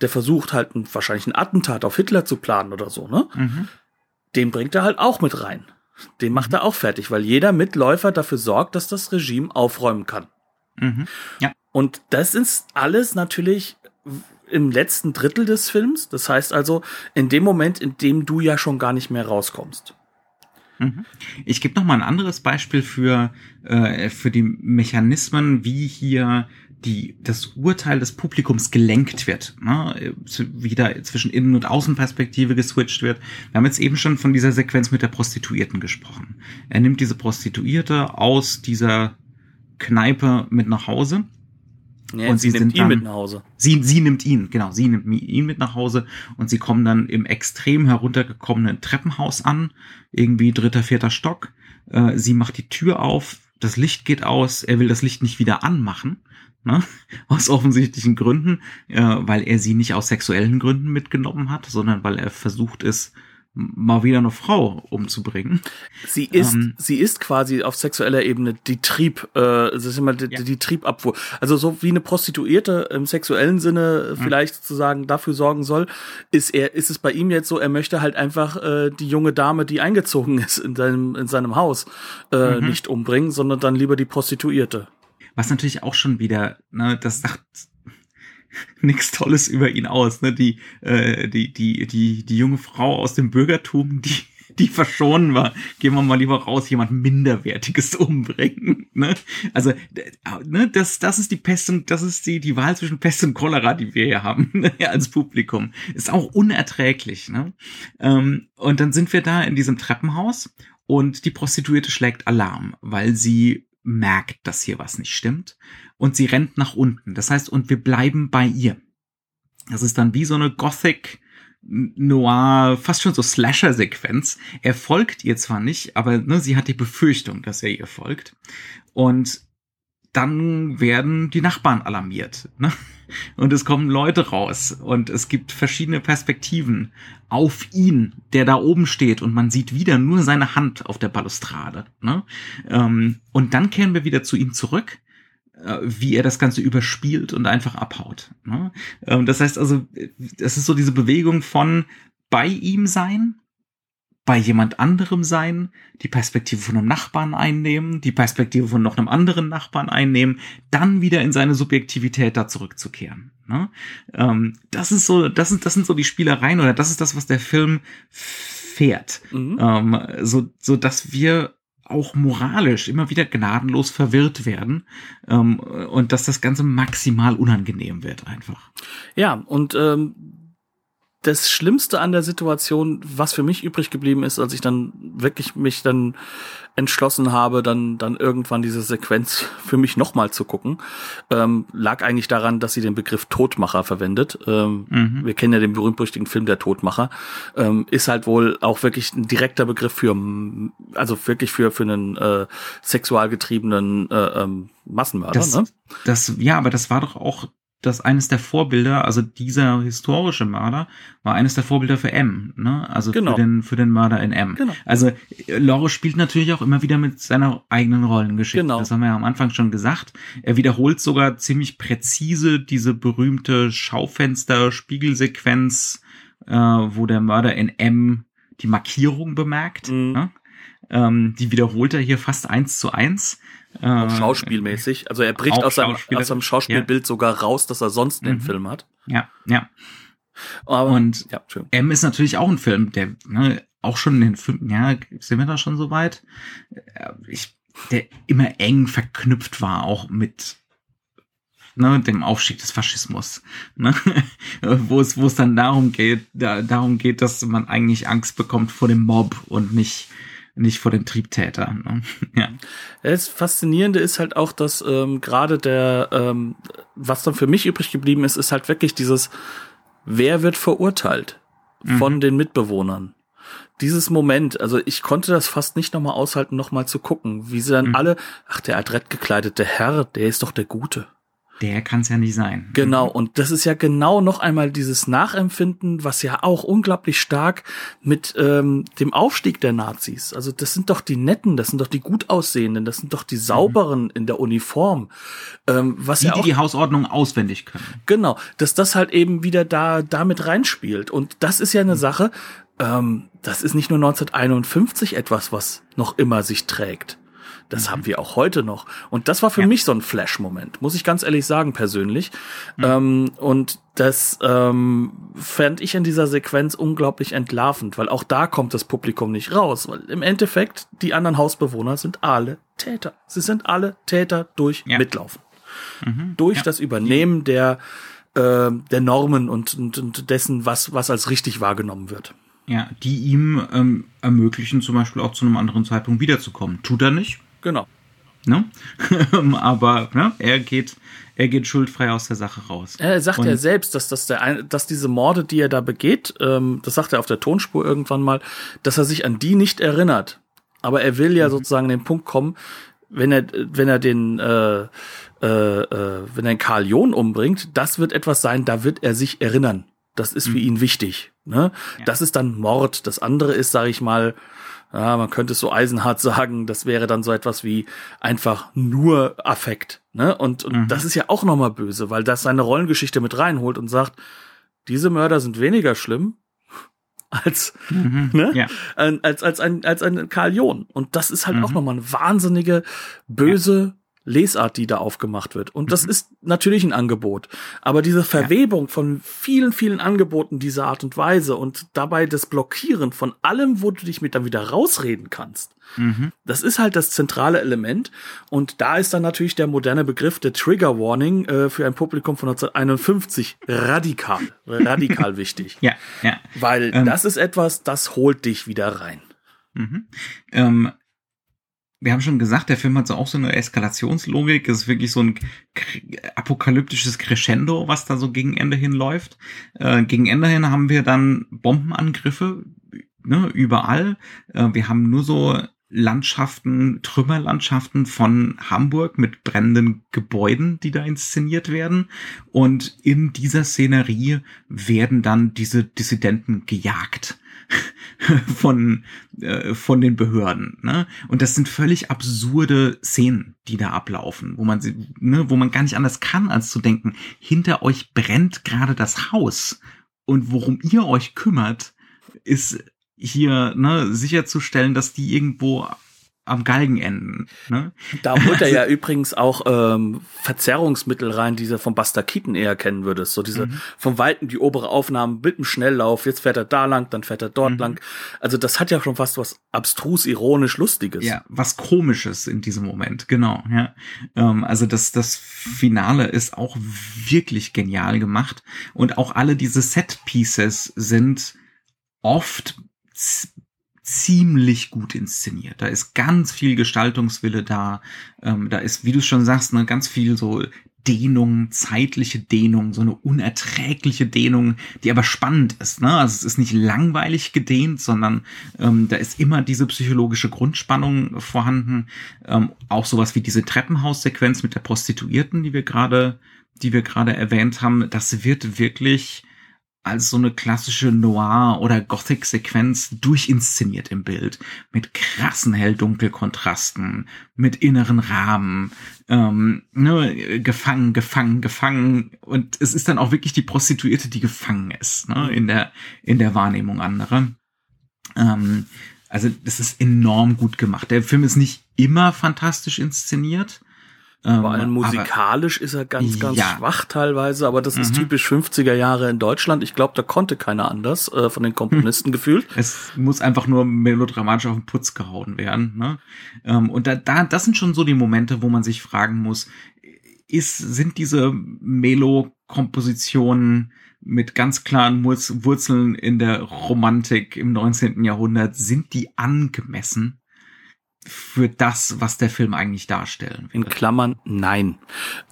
der versucht halt ein, wahrscheinlich ein Attentat auf Hitler zu planen oder so, ne? Mhm. Den bringt er halt auch mit rein. Den macht mhm. er auch fertig, weil jeder Mitläufer dafür sorgt, dass das Regime aufräumen kann. Mhm. Ja. Und das ist alles natürlich im letzten Drittel des Films. Das heißt also, in dem Moment, in dem du ja schon gar nicht mehr rauskommst. Mhm. Ich gebe noch mal ein anderes Beispiel für, äh, für die Mechanismen, wie hier die, das Urteil des Publikums gelenkt wird, ne? wieder zwischen Innen- und Außenperspektive geswitcht wird. Wir haben jetzt eben schon von dieser Sequenz mit der Prostituierten gesprochen. Er nimmt diese Prostituierte aus dieser Kneipe mit nach Hause ja, und sie, sie nimmt ihn dann, mit nach Hause. Sie, sie nimmt ihn, genau, sie nimmt ihn mit nach Hause und sie kommen dann im extrem heruntergekommenen Treppenhaus an, irgendwie dritter, vierter Stock. Äh, sie macht die Tür auf, das Licht geht aus, er will das Licht nicht wieder anmachen, ne? aus offensichtlichen Gründen, äh, weil er sie nicht aus sexuellen Gründen mitgenommen hat, sondern weil er versucht ist, mal wieder eine Frau umzubringen. Sie ist, ähm, sie ist quasi auf sexueller Ebene die Trieb, äh, das ist immer die, ja. die Triebabfuhr. Also so wie eine Prostituierte im sexuellen Sinne mhm. vielleicht sozusagen dafür sorgen soll, ist er, ist es bei ihm jetzt so, er möchte halt einfach äh, die junge Dame, die eingezogen ist in seinem, in seinem Haus, äh, mhm. nicht umbringen, sondern dann lieber die Prostituierte. Was natürlich auch schon wieder, ne, das sagt nichts Tolles über ihn aus. Ne? Die, äh, die, die, die, die junge Frau aus dem Bürgertum, die, die verschonen war. Gehen wir mal lieber raus, jemand Minderwertiges umbringen. Ne? Also, ne, das, das ist die Pest und das ist die, die Wahl zwischen Pest und Cholera, die wir hier haben ne, als Publikum. Ist auch unerträglich. Ne? Ähm, und dann sind wir da in diesem Treppenhaus und die Prostituierte schlägt Alarm, weil sie merkt, dass hier was nicht stimmt und sie rennt nach unten. Das heißt, und wir bleiben bei ihr. Das ist dann wie so eine Gothic Noir, fast schon so Slasher-Sequenz. Er folgt ihr zwar nicht, aber ne, sie hat die Befürchtung, dass er ihr folgt. Und dann werden die Nachbarn alarmiert. Ne? Und es kommen Leute raus und es gibt verschiedene Perspektiven auf ihn, der da oben steht und man sieht wieder nur seine Hand auf der Balustrade. Ne? Ähm, und dann kehren wir wieder zu ihm zurück äh, wie er das Ganze überspielt und einfach abhaut. Ne? Ähm, das heißt also, es ist so diese Bewegung von bei ihm sein, bei jemand anderem sein, die Perspektive von einem Nachbarn einnehmen, die Perspektive von noch einem anderen Nachbarn einnehmen, dann wieder in seine Subjektivität da zurückzukehren. Ne? Ähm, das ist so, das sind, das sind so die Spielereien oder das ist das, was der Film fährt, mhm. ähm, so, so dass wir auch moralisch immer wieder gnadenlos verwirrt werden ähm, und dass das Ganze maximal unangenehm wird einfach. Ja, und ähm, das Schlimmste an der Situation, was für mich übrig geblieben ist, als ich dann wirklich mich dann entschlossen habe, dann dann irgendwann diese Sequenz für mich nochmal zu gucken, ähm, lag eigentlich daran, dass sie den Begriff Todmacher verwendet. Ähm, mhm. Wir kennen ja den berühmt-berüchtigten Film Der Todmacher. Ähm, ist halt wohl auch wirklich ein direkter Begriff für, also wirklich für für einen äh, sexualgetriebenen äh, ähm, Massenmörder. Das, ne? das ja, aber das war doch auch dass eines der Vorbilder, also dieser historische Mörder, war eines der Vorbilder für M, ne? Also genau. für den für den Mörder in M. Genau. Also Lore spielt natürlich auch immer wieder mit seiner eigenen Rollengeschichte. Genau. Das haben wir ja am Anfang schon gesagt. Er wiederholt sogar ziemlich präzise diese berühmte Schaufenster-Spiegelsequenz, äh, wo der Mörder in M die Markierung bemerkt. Mhm. Ne? Ähm, die wiederholt er hier fast eins zu eins. Auch äh, schauspielmäßig. Also er bricht aus seinem, aus seinem Schauspielbild ja. sogar raus, dass er sonst einen mhm. Film hat. Ja, ja. Aber, und ja, M ist natürlich auch ein Film, der ne, auch schon in den Filmen, ja, sind wir da schon so weit? Äh, ich, der immer eng verknüpft war, auch mit ne, dem Aufstieg des Faschismus, ne? wo es wo es dann darum geht, da, darum geht, dass man eigentlich Angst bekommt vor dem Mob und nicht nicht vor den Triebtätern. Ne? ja. Das Faszinierende ist halt auch, dass ähm, gerade der, ähm, was dann für mich übrig geblieben ist, ist halt wirklich dieses, wer wird verurteilt von mhm. den Mitbewohnern? Dieses Moment, also ich konnte das fast nicht nochmal aushalten, nochmal zu gucken, wie sie dann mhm. alle, ach, der adrett gekleidete Herr, der ist doch der Gute der kann es ja nicht sein. Genau, und das ist ja genau noch einmal dieses Nachempfinden, was ja auch unglaublich stark mit ähm, dem Aufstieg der Nazis. Also das sind doch die Netten, das sind doch die gut aussehenden, das sind doch die sauberen mhm. in der Uniform. Ähm, was die, ja auch, die die Hausordnung auswendig können. Genau, dass das halt eben wieder da damit reinspielt. Und das ist ja eine mhm. Sache, ähm, das ist nicht nur 1951 etwas, was noch immer sich trägt. Das mhm. haben wir auch heute noch. Und das war für ja. mich so ein Flash-Moment, muss ich ganz ehrlich sagen, persönlich. Mhm. Ähm, und das ähm, fand ich in dieser Sequenz unglaublich entlarvend, weil auch da kommt das Publikum nicht raus. Weil im Endeffekt, die anderen Hausbewohner sind alle Täter. Sie sind alle Täter durch ja. Mitlaufen. Mhm. Durch ja. das Übernehmen der, äh, der Normen und, und, und dessen, was, was als richtig wahrgenommen wird. Ja, die ihm ähm, ermöglichen, zum Beispiel auch zu einem anderen Zeitpunkt wiederzukommen. Tut er nicht, Genau. Ne? Aber ne? er geht, er geht schuldfrei aus der Sache raus. Er sagt Und ja selbst, dass, dass, der, dass diese Morde, die er da begeht, ähm, das sagt er auf der Tonspur irgendwann mal, dass er sich an die nicht erinnert. Aber er will ja mhm. sozusagen den Punkt kommen, wenn er, wenn er den, äh, äh, äh, wenn er Karl John umbringt, das wird etwas sein, da wird er sich erinnern. Das ist mhm. für ihn wichtig. Ne? Ja. Das ist dann Mord. Das andere ist, sage ich mal, ja, man könnte es so eisenhart sagen, das wäre dann so etwas wie einfach nur Affekt. Ne? Und, und mhm. das ist ja auch nochmal böse, weil das seine Rollengeschichte mit reinholt und sagt, diese Mörder sind weniger schlimm als, mhm. ne? ja. als, als, ein, als ein Karl John. Und das ist halt mhm. auch nochmal eine wahnsinnige, böse, Lesart, die da aufgemacht wird. Und das mhm. ist natürlich ein Angebot. Aber diese Verwebung ja. von vielen, vielen Angeboten dieser Art und Weise und dabei das Blockieren von allem, wo du dich mit dann wieder rausreden kannst, mhm. das ist halt das zentrale Element. Und da ist dann natürlich der moderne Begriff der Trigger Warning äh, für ein Publikum von 1951 radikal, radikal wichtig. Ja, ja. Weil ähm, das ist etwas, das holt dich wieder rein. Mhm. Ähm, wir haben schon gesagt, der Film hat so auch so eine Eskalationslogik. Es ist wirklich so ein apokalyptisches Crescendo, was da so gegen Ende hin läuft. Äh, gegen Ende hin haben wir dann Bombenangriffe ne, überall. Äh, wir haben nur so Landschaften, Trümmerlandschaften von Hamburg mit brennenden Gebäuden, die da inszeniert werden. Und in dieser Szenerie werden dann diese Dissidenten gejagt. von, äh, von den Behörden. Ne? Und das sind völlig absurde Szenen, die da ablaufen, wo man, ne, wo man gar nicht anders kann, als zu denken, hinter euch brennt gerade das Haus. Und worum ihr euch kümmert, ist hier ne, sicherzustellen, dass die irgendwo am Galgenenden. Ne? Da holt er ja übrigens auch ähm, Verzerrungsmittel rein, die du vom Buster Keaton eher kennen würdest. So diese mhm. vom Weiten die obere Aufnahme mit dem Schnelllauf, jetzt fährt er da lang, dann fährt er dort mhm. lang. Also das hat ja schon fast was abstrus, ironisch, lustiges. Ja, was komisches in diesem Moment, genau. Ja, ähm, also das das Finale ist auch wirklich genial gemacht und auch alle diese Set Pieces sind oft ziemlich gut inszeniert. Da ist ganz viel Gestaltungswille da. Ähm, da ist, wie du schon sagst, ne, ganz viel so Dehnung, zeitliche Dehnung, so eine unerträgliche Dehnung, die aber spannend ist. Ne? Also es ist nicht langweilig gedehnt, sondern ähm, da ist immer diese psychologische Grundspannung vorhanden. Ähm, auch sowas wie diese Treppenhaussequenz mit der Prostituierten, die wir gerade, die wir gerade erwähnt haben. Das wird wirklich als so eine klassische Noir- oder Gothic-Sequenz durchinszeniert im Bild. Mit krassen Hell-Dunkel-Kontrasten, mit inneren Rahmen, ähm, ne, gefangen, gefangen, gefangen. Und es ist dann auch wirklich die Prostituierte, die gefangen ist, ne, in der, in der Wahrnehmung anderer. Ähm, also das ist enorm gut gemacht. Der Film ist nicht immer fantastisch inszeniert, vor allem musikalisch aber, ist er ganz, ganz ja. schwach teilweise, aber das mhm. ist typisch 50er Jahre in Deutschland. Ich glaube, da konnte keiner anders äh, von den Komponisten hm. gefühlt. Es muss einfach nur melodramatisch auf den Putz gehauen werden. Ne? Ähm, und da, da, das sind schon so die Momente, wo man sich fragen muss, ist, sind diese Melo-Kompositionen mit ganz klaren Wurzeln in der Romantik im 19. Jahrhundert, sind die angemessen? Für das, was der Film eigentlich darstellen will. In Klammern nein.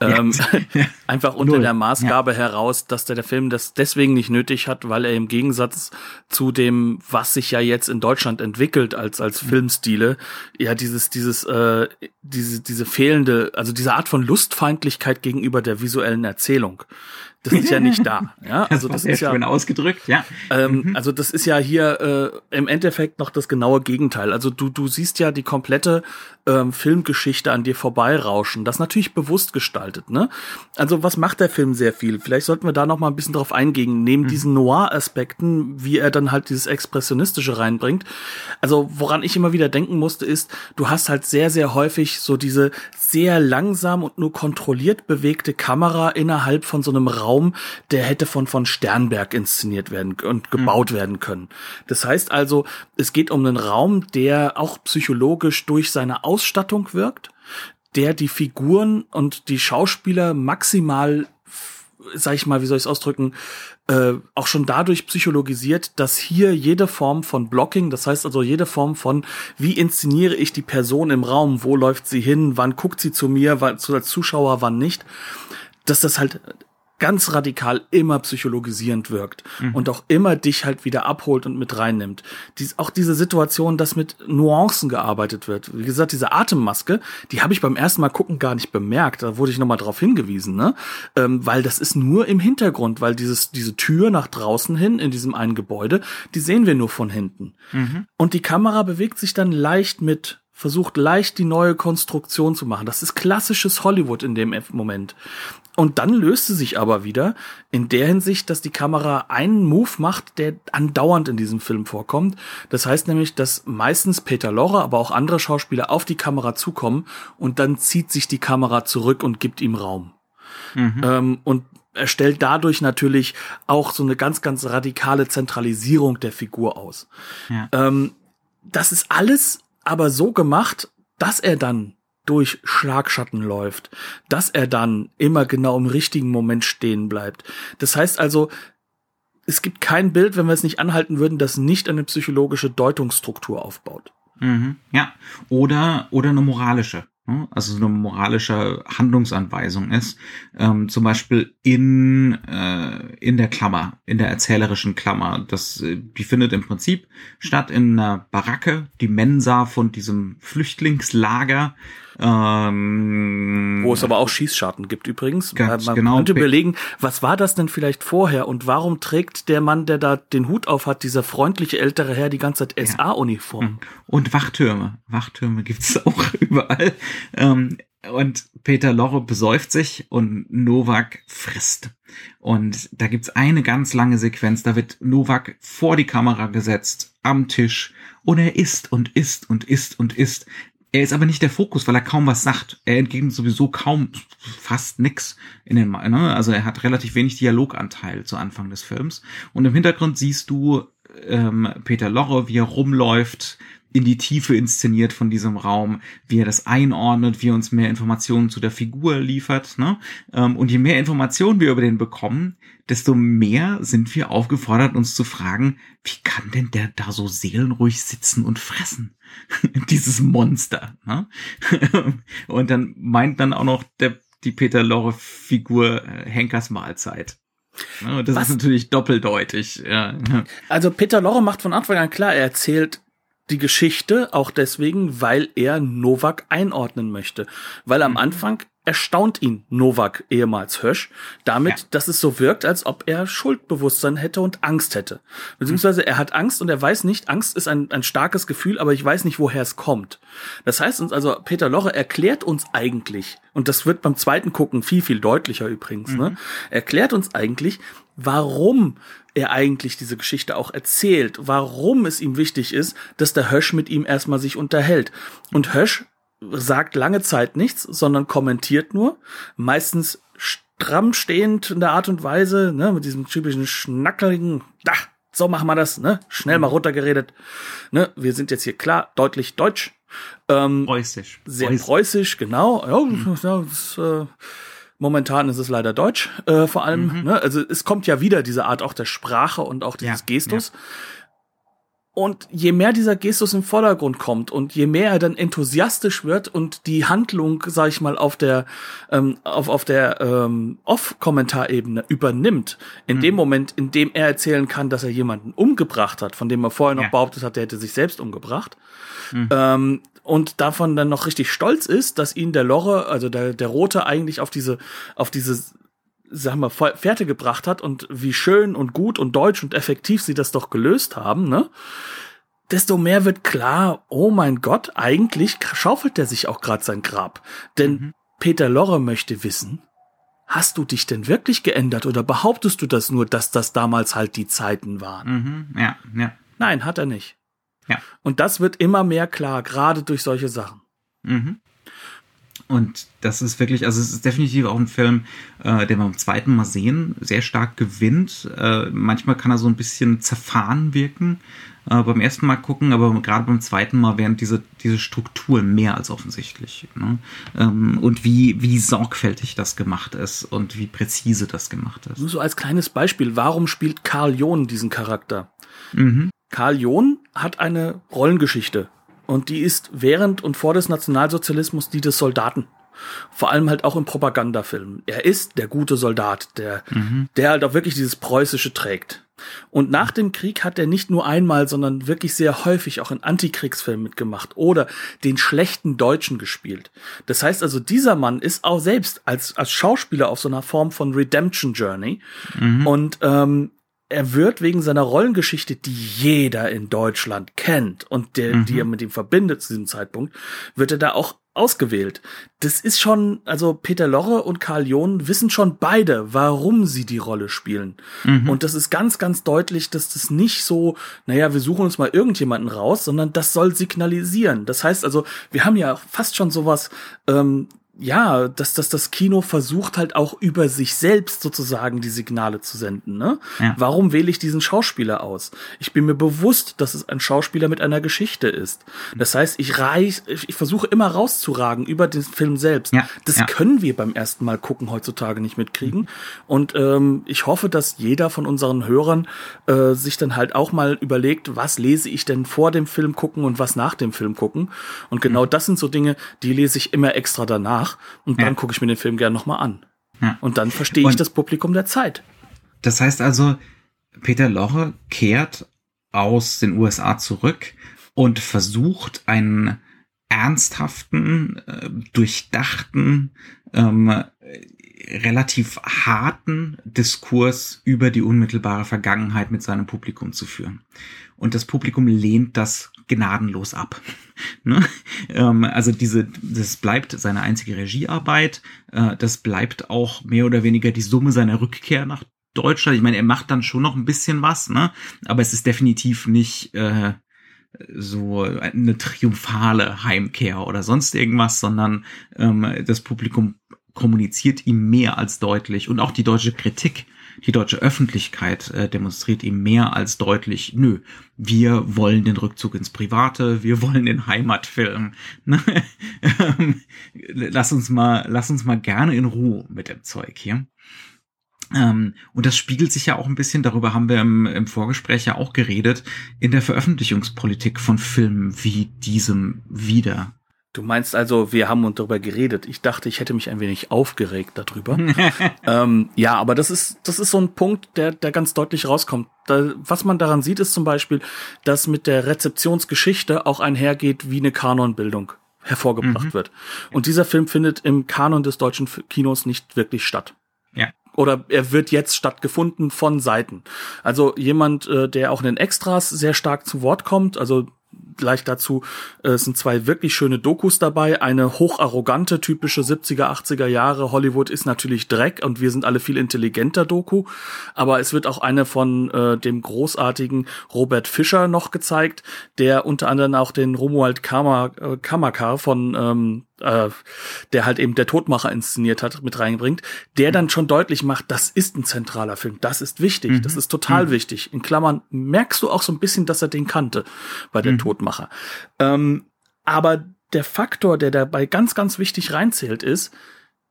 Ja. Ähm, einfach unter Null. der Maßgabe ja. heraus, dass der, der Film das deswegen nicht nötig hat, weil er im Gegensatz zu dem, was sich ja jetzt in Deutschland entwickelt als als Filmstile, ja dieses dieses äh, diese diese fehlende, also diese Art von Lustfeindlichkeit gegenüber der visuellen Erzählung das ist ja nicht da. Ja, also das, das ist ja schön ausgedrückt. Ja. Ähm, mhm. Also das ist ja hier äh, im Endeffekt noch das genaue Gegenteil. Also du du siehst ja die komplette ähm, Filmgeschichte an dir vorbeirauschen. Das natürlich bewusst gestaltet. Ne? Also was macht der Film sehr viel? Vielleicht sollten wir da noch mal ein bisschen drauf eingehen. Neben mhm. diesen Noir-Aspekten, wie er dann halt dieses expressionistische reinbringt. Also woran ich immer wieder denken musste, ist, du hast halt sehr sehr häufig so diese sehr langsam und nur kontrolliert bewegte Kamera innerhalb von so einem Raum Raum, der hätte von von Sternberg inszeniert werden und gebaut mhm. werden können. Das heißt also, es geht um einen Raum, der auch psychologisch durch seine Ausstattung wirkt, der die Figuren und die Schauspieler maximal sag ich mal, wie soll ich es ausdrücken, äh, auch schon dadurch psychologisiert, dass hier jede Form von Blocking, das heißt also jede Form von, wie inszeniere ich die Person im Raum, wo läuft sie hin, wann guckt sie zu mir, wann, zu der Zuschauer, wann nicht, dass das halt ganz radikal immer psychologisierend wirkt mhm. und auch immer dich halt wieder abholt und mit reinnimmt. Dies, auch diese Situation, dass mit Nuancen gearbeitet wird. Wie gesagt, diese Atemmaske, die habe ich beim ersten Mal gucken gar nicht bemerkt. Da wurde ich nochmal drauf hingewiesen, ne? Ähm, weil das ist nur im Hintergrund, weil dieses, diese Tür nach draußen hin in diesem einen Gebäude, die sehen wir nur von hinten. Mhm. Und die Kamera bewegt sich dann leicht mit versucht leicht die neue Konstruktion zu machen. Das ist klassisches Hollywood in dem Moment. Und dann löst sie sich aber wieder in der Hinsicht, dass die Kamera einen Move macht, der andauernd in diesem Film vorkommt. Das heißt nämlich, dass meistens Peter Lorre, aber auch andere Schauspieler auf die Kamera zukommen und dann zieht sich die Kamera zurück und gibt ihm Raum. Mhm. Ähm, und er stellt dadurch natürlich auch so eine ganz, ganz radikale Zentralisierung der Figur aus. Ja. Ähm, das ist alles aber so gemacht, dass er dann durch Schlagschatten läuft, dass er dann immer genau im richtigen Moment stehen bleibt. Das heißt also, es gibt kein Bild, wenn wir es nicht anhalten würden, das nicht eine psychologische Deutungsstruktur aufbaut. Mhm, ja, oder oder eine moralische. Ne? also so eine moralische Handlungsanweisung ist, ähm, zum Beispiel in äh, in der Klammer, in der erzählerischen Klammer. Das, äh, die findet im Prinzip statt in einer Baracke, die Mensa von diesem Flüchtlingslager ähm, Wo es aber auch Schießscharten gibt übrigens. Ganz Man genau. könnte überlegen, was war das denn vielleicht vorher und warum trägt der Mann, der da den Hut auf hat, dieser freundliche ältere Herr, die ganze Zeit SA-Uniform? Mhm. Und Wachtürme. Wachtürme gibt's auch überall. Ähm, und Peter Lorre besäuft sich und Novak frisst. Und da gibt's eine ganz lange Sequenz, da wird Novak vor die Kamera gesetzt, am Tisch, und er isst und isst und isst und isst Er ist aber nicht der Fokus, weil er kaum was sagt. Er entgegnet sowieso kaum, fast nix in den, ne? also er hat relativ wenig Dialoganteil zu Anfang des Films. Und im Hintergrund siehst du ähm, Peter Lorre, wie er rumläuft, in die Tiefe inszeniert von diesem Raum, wie er das einordnet, wie er uns mehr Informationen zu der Figur liefert. Ne? Ähm, und je mehr Informationen wir über den bekommen, desto mehr sind wir aufgefordert, uns zu fragen, wie kann denn der da so seelenruhig sitzen und fressen? Dieses Monster. Ne? und dann meint dann auch noch der, die Peter Lorre-Figur äh, Henkers Mahlzeit. Das Was? ist natürlich doppeldeutig. Ja. Also Peter Lorre macht von Anfang an klar, er erzählt die Geschichte auch deswegen, weil er Novak einordnen möchte. Weil am mhm. Anfang erstaunt ihn Novak, ehemals Hösch, damit, ja. dass es so wirkt, als ob er Schuldbewusstsein hätte und Angst hätte. Beziehungsweise er hat Angst und er weiß nicht, Angst ist ein, ein starkes Gefühl, aber ich weiß nicht, woher es kommt. Das heißt uns also, Peter Loche erklärt uns eigentlich, und das wird beim zweiten Gucken viel, viel deutlicher übrigens, ne, mhm. ne, erklärt uns eigentlich, warum er eigentlich diese Geschichte auch erzählt, warum es ihm wichtig ist, dass der Hösch mit ihm erstmal sich unterhält. Und Hösch sagt lange Zeit nichts, sondern kommentiert nur, meistens stramm stehend in der Art und Weise, ne, mit diesem typischen schnackeligen, da, so machen wir das, ne, schnell mal runtergeredet, ne, wir sind jetzt hier klar, deutlich deutsch, ähm, preußisch, sehr preußisch, preußisch genau, ja, ja das, äh, Momentan ist es leider Deutsch, äh, vor allem. Mhm. Ne? Also es kommt ja wieder diese Art auch der Sprache und auch dieses ja, Gestus. Ja. Und je mehr dieser Gestus im Vordergrund kommt und je mehr er dann enthusiastisch wird und die Handlung, sag ich mal, auf der ähm, auf, auf der ähm, Off-Kommentarebene übernimmt, in mhm. dem Moment, in dem er erzählen kann, dass er jemanden umgebracht hat, von dem er vorher noch ja. behauptet hat, der hätte sich selbst umgebracht, mhm. ähm, und davon dann noch richtig stolz ist, dass ihn der Lorre, also der, der Rote eigentlich auf diese, auf diese, sag mal, Fährte gebracht hat und wie schön und gut und deutsch und effektiv sie das doch gelöst haben, ne? Desto mehr wird klar, oh mein Gott, eigentlich schaufelt er sich auch gerade sein Grab. Denn mhm. Peter Lorre möchte wissen, hast du dich denn wirklich geändert oder behauptest du das nur, dass das damals halt die Zeiten waren? Mhm. Ja, ja. Nein, hat er nicht. Ja. Und das wird immer mehr klar, gerade durch solche Sachen. Mhm. Und das ist wirklich, also es ist definitiv auch ein Film, äh, der beim zweiten Mal sehen sehr stark gewinnt. Äh, manchmal kann er so ein bisschen zerfahren wirken äh, beim ersten Mal gucken, aber gerade beim zweiten Mal werden diese, diese Strukturen mehr als offensichtlich. Ne? Ähm, und wie, wie sorgfältig das gemacht ist und wie präzise das gemacht ist. Nur so als kleines Beispiel, warum spielt Karl John diesen Charakter? Mhm. Karl John hat eine Rollengeschichte und die ist während und vor des Nationalsozialismus die des Soldaten. Vor allem halt auch im Propagandafilm. Er ist der gute Soldat, der, mhm. der halt auch wirklich dieses Preußische trägt. Und nach dem Krieg hat er nicht nur einmal, sondern wirklich sehr häufig auch in Antikriegsfilmen mitgemacht oder den schlechten Deutschen gespielt. Das heißt also, dieser Mann ist auch selbst als, als Schauspieler auf so einer Form von Redemption Journey. Mhm. Und ähm, er wird wegen seiner Rollengeschichte, die jeder in Deutschland kennt und der, mhm. die er mit ihm verbindet zu diesem Zeitpunkt, wird er da auch ausgewählt. Das ist schon, also Peter Lorre und Karl John wissen schon beide, warum sie die Rolle spielen. Mhm. Und das ist ganz, ganz deutlich, dass das nicht so, naja, wir suchen uns mal irgendjemanden raus, sondern das soll signalisieren. Das heißt also, wir haben ja fast schon sowas, ähm, ja, dass, dass das Kino versucht halt auch über sich selbst sozusagen die Signale zu senden. Ne? Ja. Warum wähle ich diesen Schauspieler aus? Ich bin mir bewusst, dass es ein Schauspieler mit einer Geschichte ist. Das heißt, ich reich, ich versuche immer rauszuragen über den Film selbst. Ja. Das ja. können wir beim ersten Mal gucken heutzutage nicht mitkriegen. Und ähm, ich hoffe, dass jeder von unseren Hörern äh, sich dann halt auch mal überlegt, was lese ich denn vor dem Film gucken und was nach dem Film gucken. Und genau mhm. das sind so Dinge, die lese ich immer extra danach nach und dann ja. gucke ich mir den Film gerne nochmal an. Ja. Und dann verstehe ich das Publikum der Zeit. Das heißt also, Peter Lorre kehrt aus den USA zurück und versucht einen ernsthaften, äh, durchdachten, ähm, relativ harten Diskurs über die unmittelbare Vergangenheit mit seinem Publikum zu führen. Und das Publikum lehnt das gnadenlos ab. ne? ähm, also diese, das bleibt seine einzige Regiearbeit. Äh, das bleibt auch mehr oder weniger die Summe seiner Rückkehr nach Deutschland. Ich meine, er macht dann schon noch ein bisschen was, ne? Aber es ist definitiv nicht äh, so eine triumphale Heimkehr oder sonst irgendwas, sondern ähm, das Publikum kommuniziert ihm mehr als deutlich und auch die deutsche Kritik, die deutsche Öffentlichkeit äh, demonstriert ihm mehr als deutlich, nö, wir wollen den Rückzug ins Private, wir wollen den Heimatfilm. Ne? Ähm, lass uns mal, lass uns mal gerne in Ruhe mit dem Zeug hier. Ähm, und das spiegelt sich ja auch ein bisschen, darüber haben wir im, im Vorgespräch ja auch geredet, in der Veröffentlichungspolitik von Filmen wie diesem wieder. Du meinst also, wir haben uns darüber geredet. Ich dachte, ich hätte mich ein wenig aufgeregt darüber. ähm, ja, aber das ist, das ist so ein Punkt, der, der ganz deutlich rauskommt. Da, was man daran sieht, ist zum Beispiel, dass mit der Rezeptionsgeschichte auch einhergeht, wie eine Kanonbildung hervorgebracht mhm. wird. Und dieser Film findet im Kanon des deutschen Kinos nicht wirklich statt. Ja oder er wird jetzt stattgefunden von Seiten. Also jemand, äh, der auch in den Extras sehr stark zu Wort kommt, also gleich dazu äh, sind zwei wirklich schöne Dokus dabei. Eine hocharrogante, typische 70er, 80er Jahre Hollywood ist natürlich Dreck und wir sind alle viel intelligenter Doku. Aber es wird auch eine von äh, dem großartigen Robert Fischer noch gezeigt, der unter anderem auch den Romuald Kammer, äh, Kamakar von ähm, äh, der halt eben der Todmacher inszeniert hat, mit reinbringt, der dann schon deutlich macht, das ist ein zentraler Film, das ist wichtig, mhm. das ist total mhm. wichtig. In Klammern merkst du auch so ein bisschen, dass er den kannte bei der mhm. Todmacher. Ähm, aber der Faktor, der dabei ganz, ganz wichtig reinzählt, ist,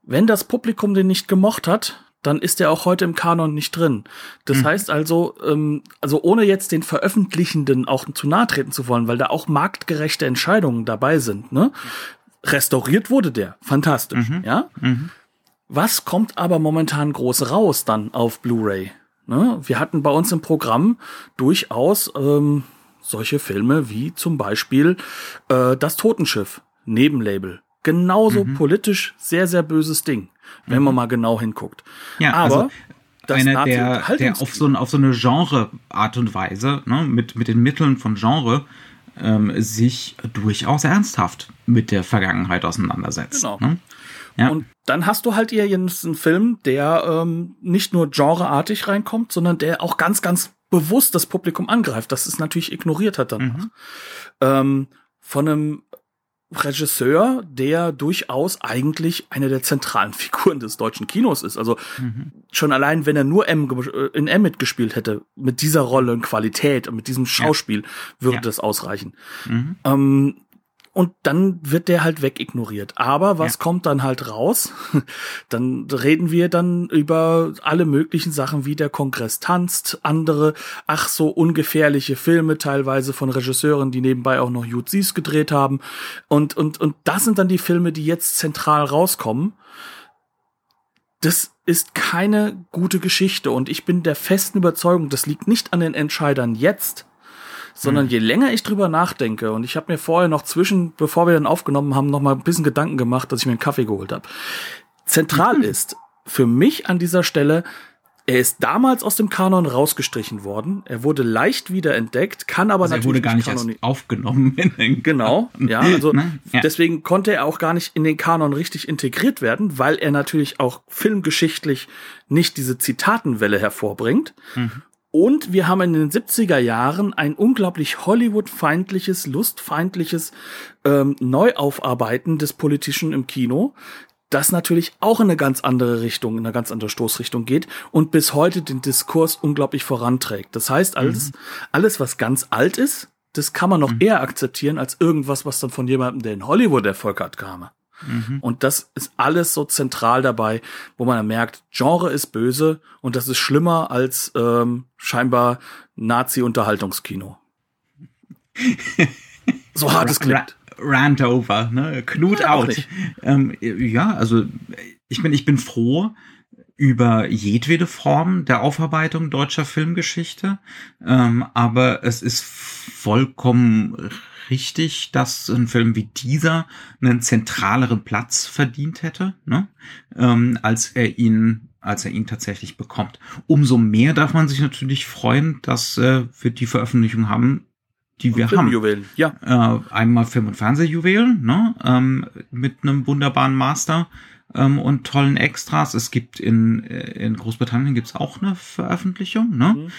wenn das Publikum den nicht gemocht hat, dann ist er auch heute im Kanon nicht drin. Das mhm. heißt also, ähm, also ohne jetzt den Veröffentlichenden auch zu nahe treten zu wollen, weil da auch marktgerechte Entscheidungen dabei sind, ne? Restauriert wurde der. Fantastisch, mhm. ja? Mhm. Was kommt aber momentan groß raus dann auf Blu-ray? Ne? Wir hatten bei uns im Programm durchaus ähm, solche Filme wie zum Beispiel äh, Das Totenschiff, Nebenlabel. Genauso mhm. politisch sehr, sehr böses Ding, wenn man mhm. mal genau hinguckt. Ja, aber also einer, der, der auf so, auf so eine Genre-Art und Weise, ne, mit, mit den Mitteln von Genre, ähm, sich durchaus ernsthaft mit der Vergangenheit auseinandersetzt. Genau. Ne? Ja. Und dann hast du halt hier einen Film, der ähm, nicht nur genreartig reinkommt, sondern der auch ganz, ganz bewusst das Publikum angreift, das es natürlich ignoriert hat dann. Mhm. Ähm, von einem Regisseur, der durchaus eigentlich eine der zentralen Figuren des deutschen Kinos ist. Also mhm. schon allein, wenn er nur M äh, in M mitgespielt hätte, mit dieser Rolle und Qualität und mit diesem Schauspiel, ja. würde ja. das ausreichen. Mhm. Ähm, und dann wird der halt wegignoriert. Aber was ja. kommt dann halt raus? dann reden wir dann über alle möglichen Sachen, wie der Kongress tanzt, andere, ach so ungefährliche Filme, teilweise von Regisseuren, die nebenbei auch noch Jutsis gedreht haben. Und, und, und das sind dann die Filme, die jetzt zentral rauskommen. Das ist keine gute Geschichte und ich bin der festen Überzeugung, das liegt nicht an den Entscheidern jetzt, sondern mhm. je länger ich drüber nachdenke und ich habe mir vorher noch zwischen, bevor wir dann aufgenommen haben, noch mal ein bisschen Gedanken gemacht, dass ich mir einen Kaffee geholt habe. Zentral mhm. ist für mich an dieser Stelle, er ist damals aus dem Kanon rausgestrichen worden. Er wurde leicht wiederentdeckt, kann aber also natürlich er wurde gar nicht Kanon erst aufgenommen. In den genau, ja, also ne? ja. deswegen konnte er auch gar nicht in den Kanon richtig integriert werden, weil er natürlich auch filmgeschichtlich nicht diese Zitatenwelle hervorbringt. Mhm. Und wir haben in den 70er Jahren ein unglaublich Hollywood-feindliches, lustfeindliches ähm, Neuaufarbeiten des Politischen im Kino, das natürlich auch in eine ganz andere Richtung, in eine ganz andere Stoßrichtung geht und bis heute den Diskurs unglaublich voranträgt. Das heißt, alles, mhm. alles, was ganz alt ist, das kann man noch mhm. eher akzeptieren als irgendwas, was dann von jemandem, der in Hollywood Erfolg hat, kam. Mhm. Und das ist alles so zentral dabei, wo man merkt, Genre ist böse und das ist schlimmer als ähm, scheinbar Nazi-Unterhaltungskino. so hart es klingt. Rant over, ne? Knut ja, out. Ähm, ja, also ich bin, ich bin froh über jedwede Form der Aufarbeitung deutscher Filmgeschichte, ähm, aber es ist vollkommen richtig, dass ein Film wie dieser einen zentraleren Platz verdient hätte, ne? ähm, als er ihn als er ihn tatsächlich bekommt. Umso mehr darf man sich natürlich freuen, dass äh, wir die Veröffentlichung haben, die wir haben. Ja. Äh, einmal Film- und Fernsehjuwelen, ne? ähm, mit einem wunderbaren Master ähm, und tollen Extras. Es gibt in, äh, in Großbritannien gibt's auch eine Veröffentlichung. Ne? Mhm.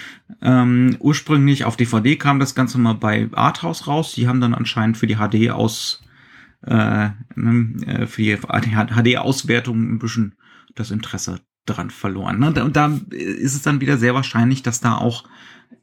Ähm, ursprünglich auf DVD kam das Ganze mal bei Arthouse raus. Die haben dann anscheinend für die HD aus äh, ne, äh für die HD-Auswertung ein bisschen das Interesse dran verloren. Ne? Und da ist es dann wieder sehr wahrscheinlich, dass da auch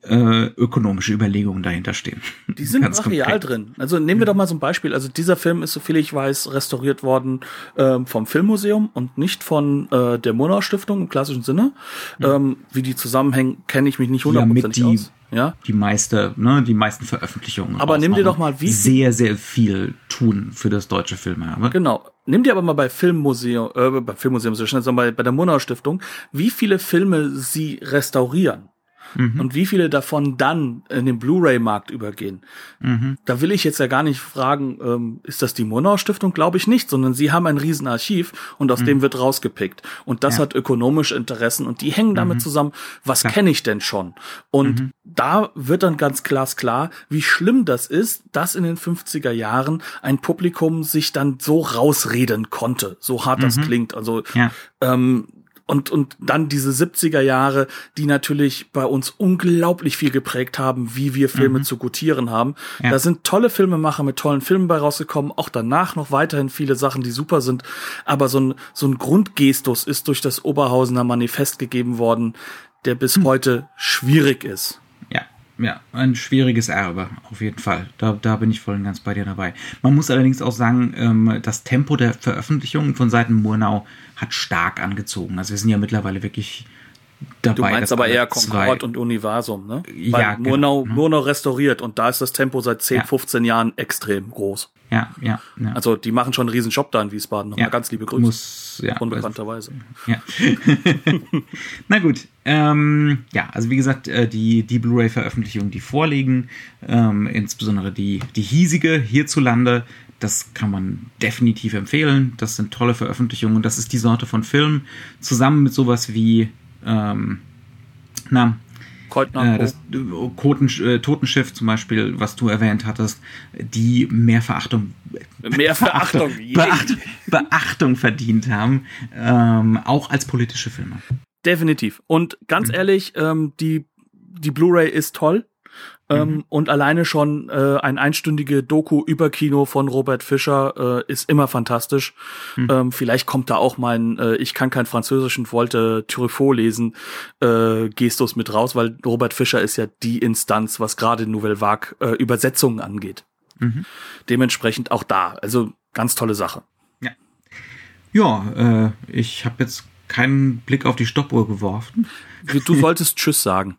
äh, ökonomische Überlegungen dahinter stehen. Die sind brachial drin. Also nehmen wir doch mal so ein Beispiel. Also dieser Film ist, soviel ich weiß, restauriert worden ähm, vom Filmmuseum und nicht von äh, der Monau Stiftung im klassischen Sinne. Mhm. Ähm, wie die zusammenhängen, kenne ich mich nicht hundertprozentig ja, aus. Ja, die meiste, ne, die meisten Veröffentlichungen. Aber nimm dir doch mal wie sehr, sehr viel tun für das deutsche Filmerbe. Genau. Nimm dir aber mal bei Filmmuseum, äh, bei Filmmuseum, sondern bei, bei der Monau Stiftung, wie viele Filme sie restaurieren mhm. und wie viele davon dann in den Blu-ray-Markt übergehen. Mhm. Da will ich jetzt ja gar nicht fragen, ähm, ist das die Monau Stiftung? Glaube ich nicht, sondern sie haben ein Riesenarchiv und aus mhm. dem wird rausgepickt. Und das ja. hat ökonomische Interessen und die hängen damit mhm. zusammen, was kenne ich denn schon? Und mhm. da wird dann ganz glasklar, wie schlimm das ist, dass in den 50er Jahren ein Publikum sich dann so rausreden konnte, so hart das mhm. klingt. Also ja. ähm, und, und dann diese 70er Jahre, die natürlich bei uns unglaublich viel geprägt haben, wie wir Filme mhm. zu gutieren haben. Ja. Da sind tolle Filmemacher mit tollen Filmen bei rausgekommen, auch danach noch weiterhin viele Sachen, die super sind. Aber so ein, so ein Grundgestus ist durch das Oberhausener Manifest gegeben worden, der bis mhm. heute schwierig ist. Ja, ein schwieriges Erbe, auf jeden Fall. Da, da bin ich voll und ganz bei dir dabei. Man muss allerdings auch sagen, ähm, das Tempo der Veröffentlichungen von Seiten Murnau hat stark angezogen. Also wir sind ja mittlerweile wirklich dabei. Du meinst aber eher Concord und Universum, ne? Weil ja. Murnau, genau. Murnau restauriert und da ist das Tempo seit 10, ja. 15 Jahren extrem groß. Ja, ja, ja. Also die machen schon einen riesen Job da in Wiesbaden. Nochmal ja, ganz liebe Grüße. Muss, ja, Unbekannterweise. Ja. Na gut. Ähm, ja, also wie gesagt, äh, die, die Blu-ray-Veröffentlichungen, die vorliegen, ähm, insbesondere die, die hiesige hierzulande, das kann man definitiv empfehlen. Das sind tolle Veröffentlichungen. Das ist die Sorte von Film, zusammen mit sowas wie, ähm, na, äh, das Koten, äh, Totenschiff zum Beispiel, was du erwähnt hattest, die mehr Verachtung, mehr Verachtung, Beachtung, Beachtung verdient haben, ähm, auch als politische Filme. Definitiv. Und ganz mhm. ehrlich, ähm, die die Blu-ray ist toll. Ähm, mhm. und alleine schon äh, ein einstündige Doku über Kino von Robert Fischer äh, ist immer fantastisch. Mhm. Ähm, vielleicht kommt da auch mein äh, Ich kann kein Französisch und wollte Truffaut lesen äh, Gestus mit raus, weil Robert Fischer ist ja die Instanz, was gerade Nouvelle Vague äh, Übersetzungen angeht. Mhm. Dementsprechend auch da. Also ganz tolle Sache. Ja, ja äh, ich habe jetzt keinen Blick auf die Stoppuhr geworfen. Du solltest Tschüss sagen.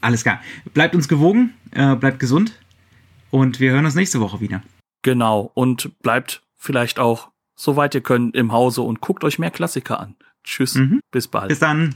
Alles klar. Bleibt uns gewogen, äh, bleibt gesund und wir hören uns nächste Woche wieder. Genau. Und bleibt vielleicht auch, soweit ihr könnt, im Hause und guckt euch mehr Klassiker an. Tschüss. Mhm. Bis bald. Bis dann.